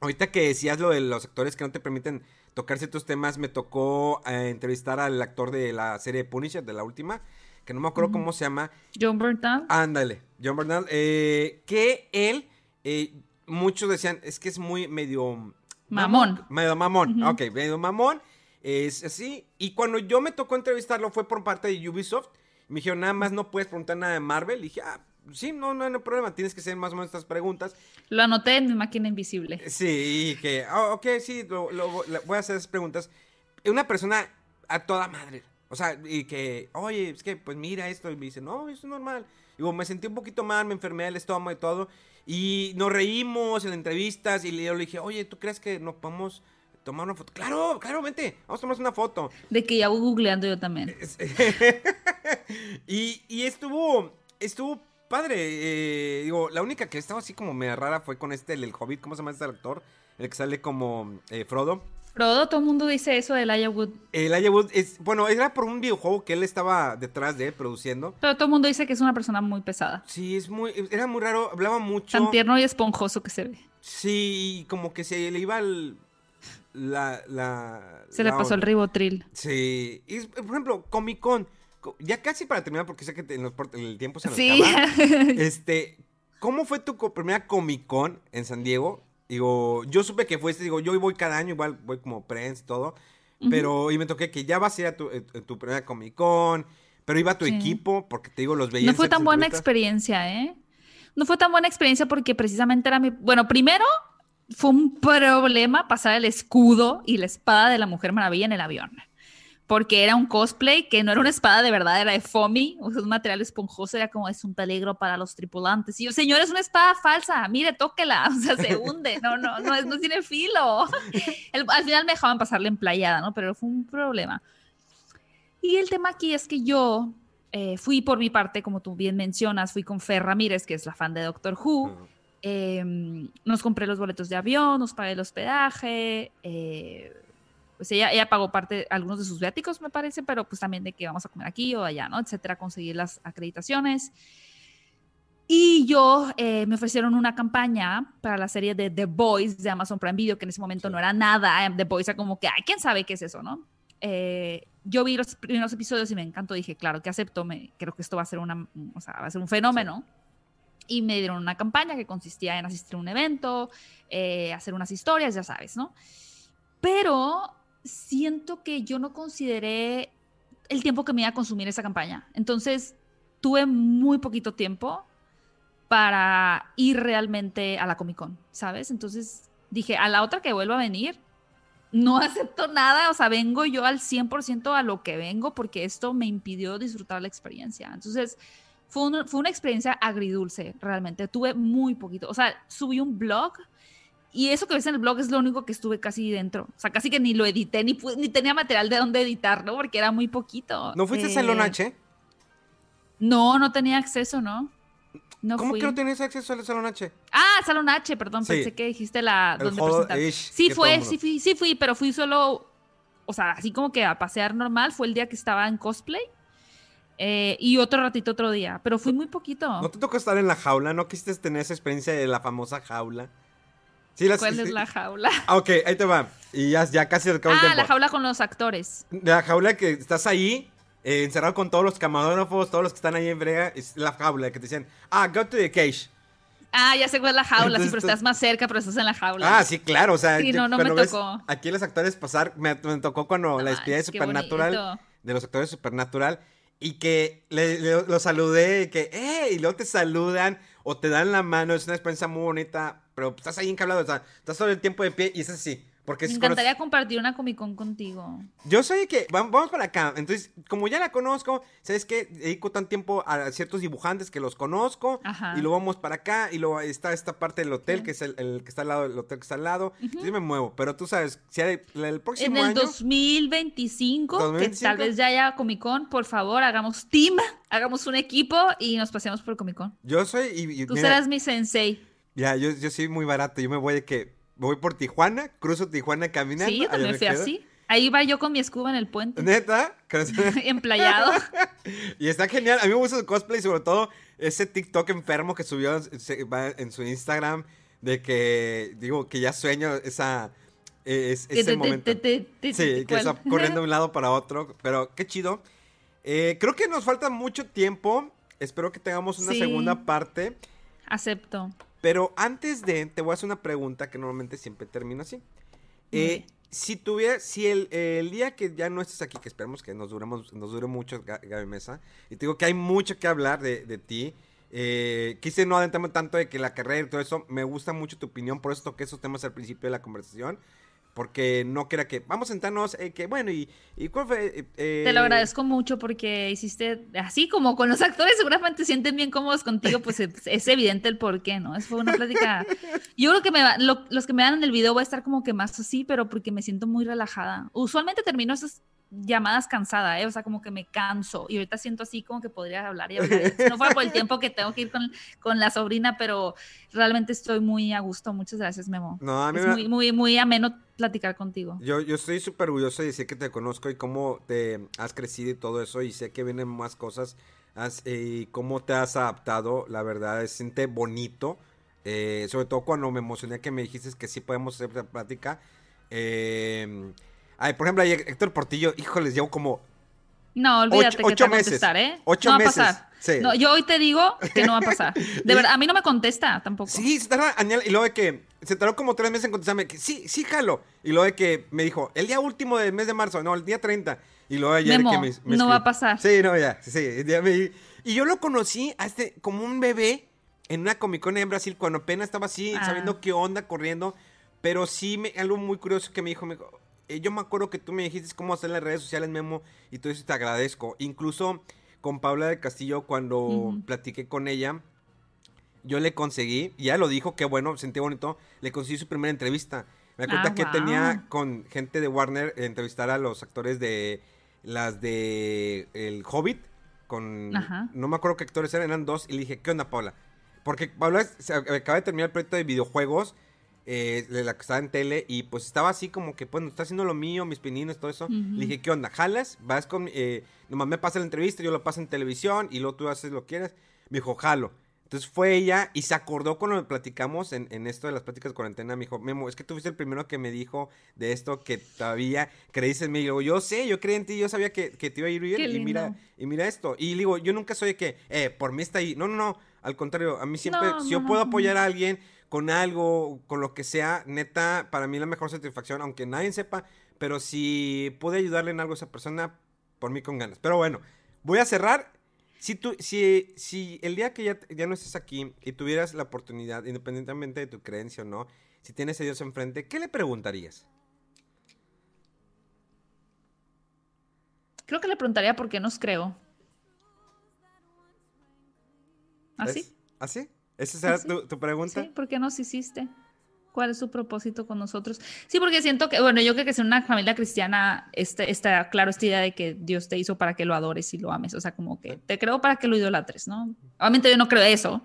ahorita que decías lo de los actores que no te permiten tocar ciertos temas, me tocó eh, entrevistar al actor de la serie Punisher, de la última, que no me acuerdo cómo se llama. John Bernthal. Ándale, John Bernal, eh, que él, eh, muchos decían, es que es muy medio... Mamón. Medio mamón, ok, medio mamón, es así. Y cuando yo me tocó entrevistarlo fue por parte de Ubisoft. Me dijeron, nada más no puedes preguntar nada de Marvel. Y dije, ah, sí, no, no, no hay problema, tienes que hacer más o menos estas preguntas. Lo anoté en mi máquina invisible. Sí, y que, ah, ok, sí, lo- voy a hacer esas preguntas. Una persona a toda madre, O sea, y que, oye, es que, pues mira esto. Y me dice, no, eso es normal. Digo, me sentí un poquito mal, me enfermé el estómago y todo. Y nos reímos en las entrevistas. Y yo le dije, oye, ¿tú crees que nos podemos tomar una foto? Claro, claro, vente, vamos a tomar una foto. De que ya voy googleando yo también. y, y estuvo, estuvo padre. eh, digo, la única que estaba así como media rara fue con este, el, el Hobbit, ¿cómo se llama este actor? El que sale como eh, Frodo. Frodo, todo el mundo dice eso del Wood. El Elijah Wood es, bueno, era por un videojuego que él estaba detrás de produciendo. Pero todo el mundo dice que es una persona muy pesada. Sí, es muy, era muy raro, hablaba mucho. Tan tierno y esponjoso que se ve. Sí, como que se le iba el, la, la... Se le pasó el onda. ribotril. Sí, y, por ejemplo, Comic Con, co- ya casi para terminar, porque sé que en los el tiempo se nos Sí. acaba. Este, ¿cómo fue tu primera Comic Con en San Diego? Digo, yo supe que fuiste, digo, yo voy cada año, igual voy como Prince, todo. Pero, y me toqué que ya vas a ir a tu, tu primera Comic Con, pero iba tu Sí. equipo, porque te digo, los veía No fue tan buena entrevistas. experiencia, ¿eh? No fue tan buena experiencia porque precisamente era mi... Bueno, primero fue un problema pasar el escudo y la espada de la Mujer Maravilla en el avión. Porque era un cosplay que no era una espada de verdad, era de foamy, o sea, un material esponjoso, era como es un peligro para los tripulantes. Y yo, señor, es una espada falsa, mire, tóquela, o sea, se hunde, no, no, no, no tiene filo. El- al final me dejaban pasarle en playada, ¿no? Pero fue un problema. Y el tema aquí es que yo eh, fui por mi parte, como tú bien mencionas, fui con Fer Ramírez, que es la fan de Doctor Who. Eh, nos compré los boletos de avión, nos pagué el hospedaje. eh, pues ella, ella pagó parte, algunos de sus viáticos, me parece, pero pues también de que vamos a comer aquí o allá, ¿no? Etcétera, conseguir las acreditaciones. Y yo eh, me ofrecieron una campaña para la serie de The Boys de Amazon Prime Video, que en ese momento Sí. no era nada. eh, The Boys era como que, ay, quién sabe qué es eso, ¿no? Eh, yo vi los primeros episodios y me encantó. Dije, claro que acepto, me, creo que esto va a ser, una, o sea, va a ser un fenómeno. Y me dieron una campaña que consistía en asistir a un evento, eh, hacer unas historias, ya sabes, ¿no? Pero siento que yo no consideré el tiempo que me iba a consumir esa campaña. Entonces, tuve muy poquito tiempo para ir realmente a la Comic Con, ¿sabes? Entonces dije, a la otra que vuelva a venir, no acepto nada, o sea, vengo yo al 100% a lo que vengo porque esto me impidió disfrutar la experiencia. Entonces, fue una, fue una experiencia agridulce, realmente. Tuve muy poquito, o sea, subí un blog y eso que ves en el blog es lo único que estuve casi dentro. O sea, casi que ni lo edité, ni, ni tenía material de dónde editarlo porque era muy poquito. ¿No fuiste a Eh, Salón H? No, no tenía acceso, ¿no? No ¿Cómo fui. que no tenías acceso al Salón H? Ah, Salón H, perdón, Sí. pensé que dijiste la El donde Sí fue, sí fui, sí fui, pero fui solo, o sea, así como que a pasear normal, fue el día que estaba en cosplay. eh, y otro ratito otro día, pero fui muy poquito. ¿No te tocó estar en la jaula? ¿No quisiste tener esa experiencia de la famosa jaula? Sí, las- ¿Cuál es la jaula? Ah, ok, ahí te va. Y ya, ya casi se acabó el Ah, tiempo. la jaula con los actores. La jaula que estás ahí, eh, encerrado con todos los camarógrafos, todos los que están ahí en brega, es la jaula que te decían, ah, go to the cage. Ah, ya sé cuál es la jaula, sí, Entonces pero tú- estás más cerca, pero estás en la jaula. Ah, sí, claro, o sea, Sí, yo- no, no me tocó. Aquí los actores pasar, me, me tocó cuando la despedida de Supernatural, bonito. de los actores de Supernatural, y que le, le- lo saludé, y que, ¡eh! Y luego te saludan, o te dan la mano, es una experiencia muy bonita, pero estás ahí encablado, o sea, estás todo el tiempo de pie, y es así, porque Me conoces- encantaría compartir una Comic Con contigo. Yo soy que, vam- vamos para acá. Entonces, como ya la conozco, ¿sabes qué? Dedico tan tiempo a ciertos dibujantes que los conozco. Ajá. Y luego vamos para acá. Y luego está esta parte del hotel, que es el, el que está al lado del hotel que está al lado. Entonces me muevo. Pero tú sabes, si hay- el próximo En el año. 2025, que 2025. tal vez ya haya Comic Con, por favor, hagamos team, hagamos un equipo y nos paseamos por Comic Con. Yo soy. Y, y Tú mira, serás mi sensei. Ya, yo, yo soy muy barato. Yo me voy de que. Me voy por Tijuana, cruzo Tijuana caminando. Sí, yo también fui así. Ahí va yo con mi escuba en el puente, Neta. emplayado. Y está genial. A mí me gusta su cosplay, sobre todo ese TikTok enfermo que subió en su Instagram. De que, digo, que ya sueño esa. eh, es- ese te- momento. te- te- te- Sí, que está corriendo de un lado para otro. Pero qué chido. Eh, creo que nos falta mucho tiempo. Espero que tengamos una Sí. segunda parte. Acepto. Pero antes de, te voy a hacer una pregunta que normalmente siempre termino así. Eh, si tuviera, si el, el día que ya no estés aquí, que esperemos que nos duremos, nos dure mucho, Ga- Gaby Mesa, y te digo que hay mucho que hablar de, de ti. eh, quise no adentrarme tanto de que la carrera y todo eso, me gusta mucho tu opinión, por eso toqué esos temas al principio de la conversación. Porque no quería que, vamos a sentarnos, eh, que bueno, y, y cuál fue... eh, Te lo agradezco mucho porque hiciste, así como con los actores seguramente se sienten bien cómodos contigo, pues es, es evidente el por qué, ¿no? Es fue una plática. Yo creo que me va- lo- los que me dan en el video voy a estar como que más así, pero porque me siento muy relajada. Usualmente termino esas llamadas cansada, ¿eh? O sea, como que me canso y ahorita siento así como que podría hablar y hablar. No fuera por el tiempo que tengo que ir con, con la sobrina, pero realmente estoy muy a gusto. Muchas gracias, Memo. No, a mí es me- muy, muy, muy ameno platicar contigo. Yo, yo estoy súper orgulloso de decir que te conozco y cómo te has crecido y todo eso. Y sé que vienen más cosas. has- eh, y cómo te has adaptado. La verdad, se siente bonito. eh, sobre todo cuando me emocioné que me dijiste que sí podemos hacer la plática. Eh, ay, por ejemplo, Héctor Portillo, híjoles, llevo como. No, olvídate Ocho- que ocho te va a meses. contestar, ¿eh? Ocho no va meses, a pasar. sí. No, yo hoy te digo que no va a pasar. De verdad, a mí no me contesta tampoco. Sí, se tardó, añal- y luego de que se tardó como tres meses en contestarme, que sí, sí, jalo. Y luego de que me dijo, el día último del mes de marzo, no, el día 30. Y luego ayer Memo, que me, me no va a pasar. Sí, no, ya, sí, sí, ya me- y yo lo conocí a este, como un bebé en una Comic Con en Brasil, cuando apenas estaba así, Ah. sabiendo qué onda, corriendo. Pero sí, me, algo muy curioso que me dijo, me dijo, eh, yo me acuerdo que tú me dijiste cómo hacer las redes sociales, Memo, y todo eso te agradezco. Incluso con Paula del Castillo, cuando Ujú. platiqué con ella, yo le conseguí, y ya lo dijo, qué bueno, sentí bonito, le conseguí su primera entrevista. Me acuerdo Ah, que wow. tenía con gente de Warner eh, entrevistar a los actores de las de El Hobbit, con Ajá. no me acuerdo qué actores eran, eran dos, y le dije, ¿qué onda, Paula? Porque Paula se acaba de terminar el proyecto de videojuegos, eh, la que estaba en tele, y pues estaba así como que, bueno, está haciendo lo mío, mis pininos, todo eso. Ujú. Le dije, ¿qué onda? ¿Jalas? Vas con, eh, nomás me pasa la entrevista, yo lo paso en televisión, y luego tú haces lo que quieras. Me dijo, jalo. Entonces fue ella y se acordó cuando platicamos en, en esto de las pláticas de cuarentena. Me dijo, Memo, es que tú fuiste el primero que me dijo de esto que todavía creíste en mí. Y luego, yo sé, yo creí en ti, yo sabía que, que te iba a ir bien. Y mira, y mira esto. Y digo, yo nunca soy de que, eh, por mí está ahí. No, no, no. Al contrario, a mí siempre, No, si no, yo no, puedo apoyar a alguien con algo, con lo que sea, neta, para mí la mejor satisfacción, aunque nadie sepa, pero si pude ayudarle en algo a esa persona, por mí con ganas. Pero bueno, voy a cerrar. Si, tú, si, si el día que ya, ya no estés aquí y tuvieras la oportunidad, independientemente de tu creencia o no, si tienes a Dios enfrente, ¿qué le preguntarías? Creo que le preguntaría por qué nos creo. ¿Así? ¿Así? ¿Esa será ¿Así? tu, tu pregunta? Sí, ¿por qué nos hiciste? ¿Cuál es su propósito con nosotros? Sí, porque siento que, bueno, yo creo que es una familia cristiana, este, está claro esta idea de que Dios te hizo para que lo adores y lo ames. O sea, como que te creo para que lo idolatres, ¿no? Obviamente yo no creo eso.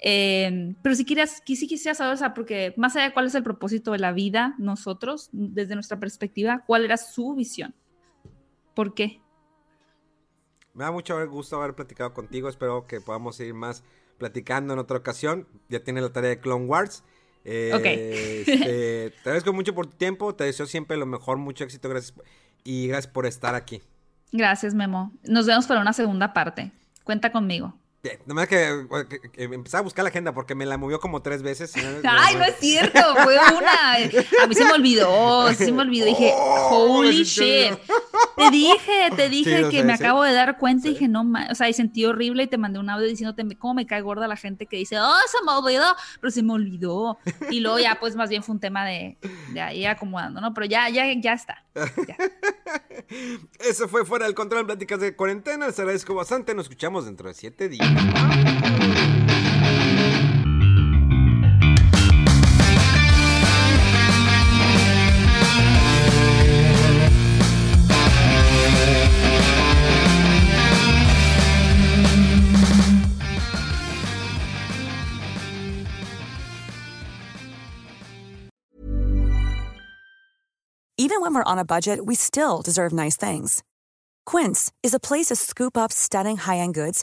Eh, pero si quieras, sí quisiera saber, o sea, porque más allá de cuál es el propósito de la vida, nosotros, desde nuestra perspectiva, ¿cuál era su visión? ¿Por qué? Me da mucho gusto haber platicado contigo. Espero que podamos seguir más platicando en otra ocasión. Ya tiene la tarea de Clone Wars. Eh, Ok. este, te agradezco mucho por tu tiempo. Te deseo siempre lo mejor, mucho éxito. Gracias. Y gracias por estar aquí. Gracias, Memo. Nos vemos para una segunda parte. Cuenta conmigo. Bien, Nomás que, que, que empecé a buscar la agenda porque me la movió como tres veces. y no- Ay, no es cierto, fue una. A mí se me olvidó, se me olvidó. Dije, Oh, holy shit. Te dije, te dije que sé, me sí. acabo de dar cuenta y dije, no, ma-". o sea, y sentí horrible y te mandé un audio diciéndote cómo me cae gorda la gente que dice, oh, se me olvidó, pero se me olvidó. Y luego ya, pues más bien fue un tema de, de ahí acomodando, ¿no? Pero ya, ya, ya está. Ya. Eso fue Fuera del Control, Pláticas de Cuarentena. Les agradezco bastante. Nos escuchamos dentro de siete días. Even when we're on a budget, we still deserve nice things. Quince is a place to scoop up stunning high-end goods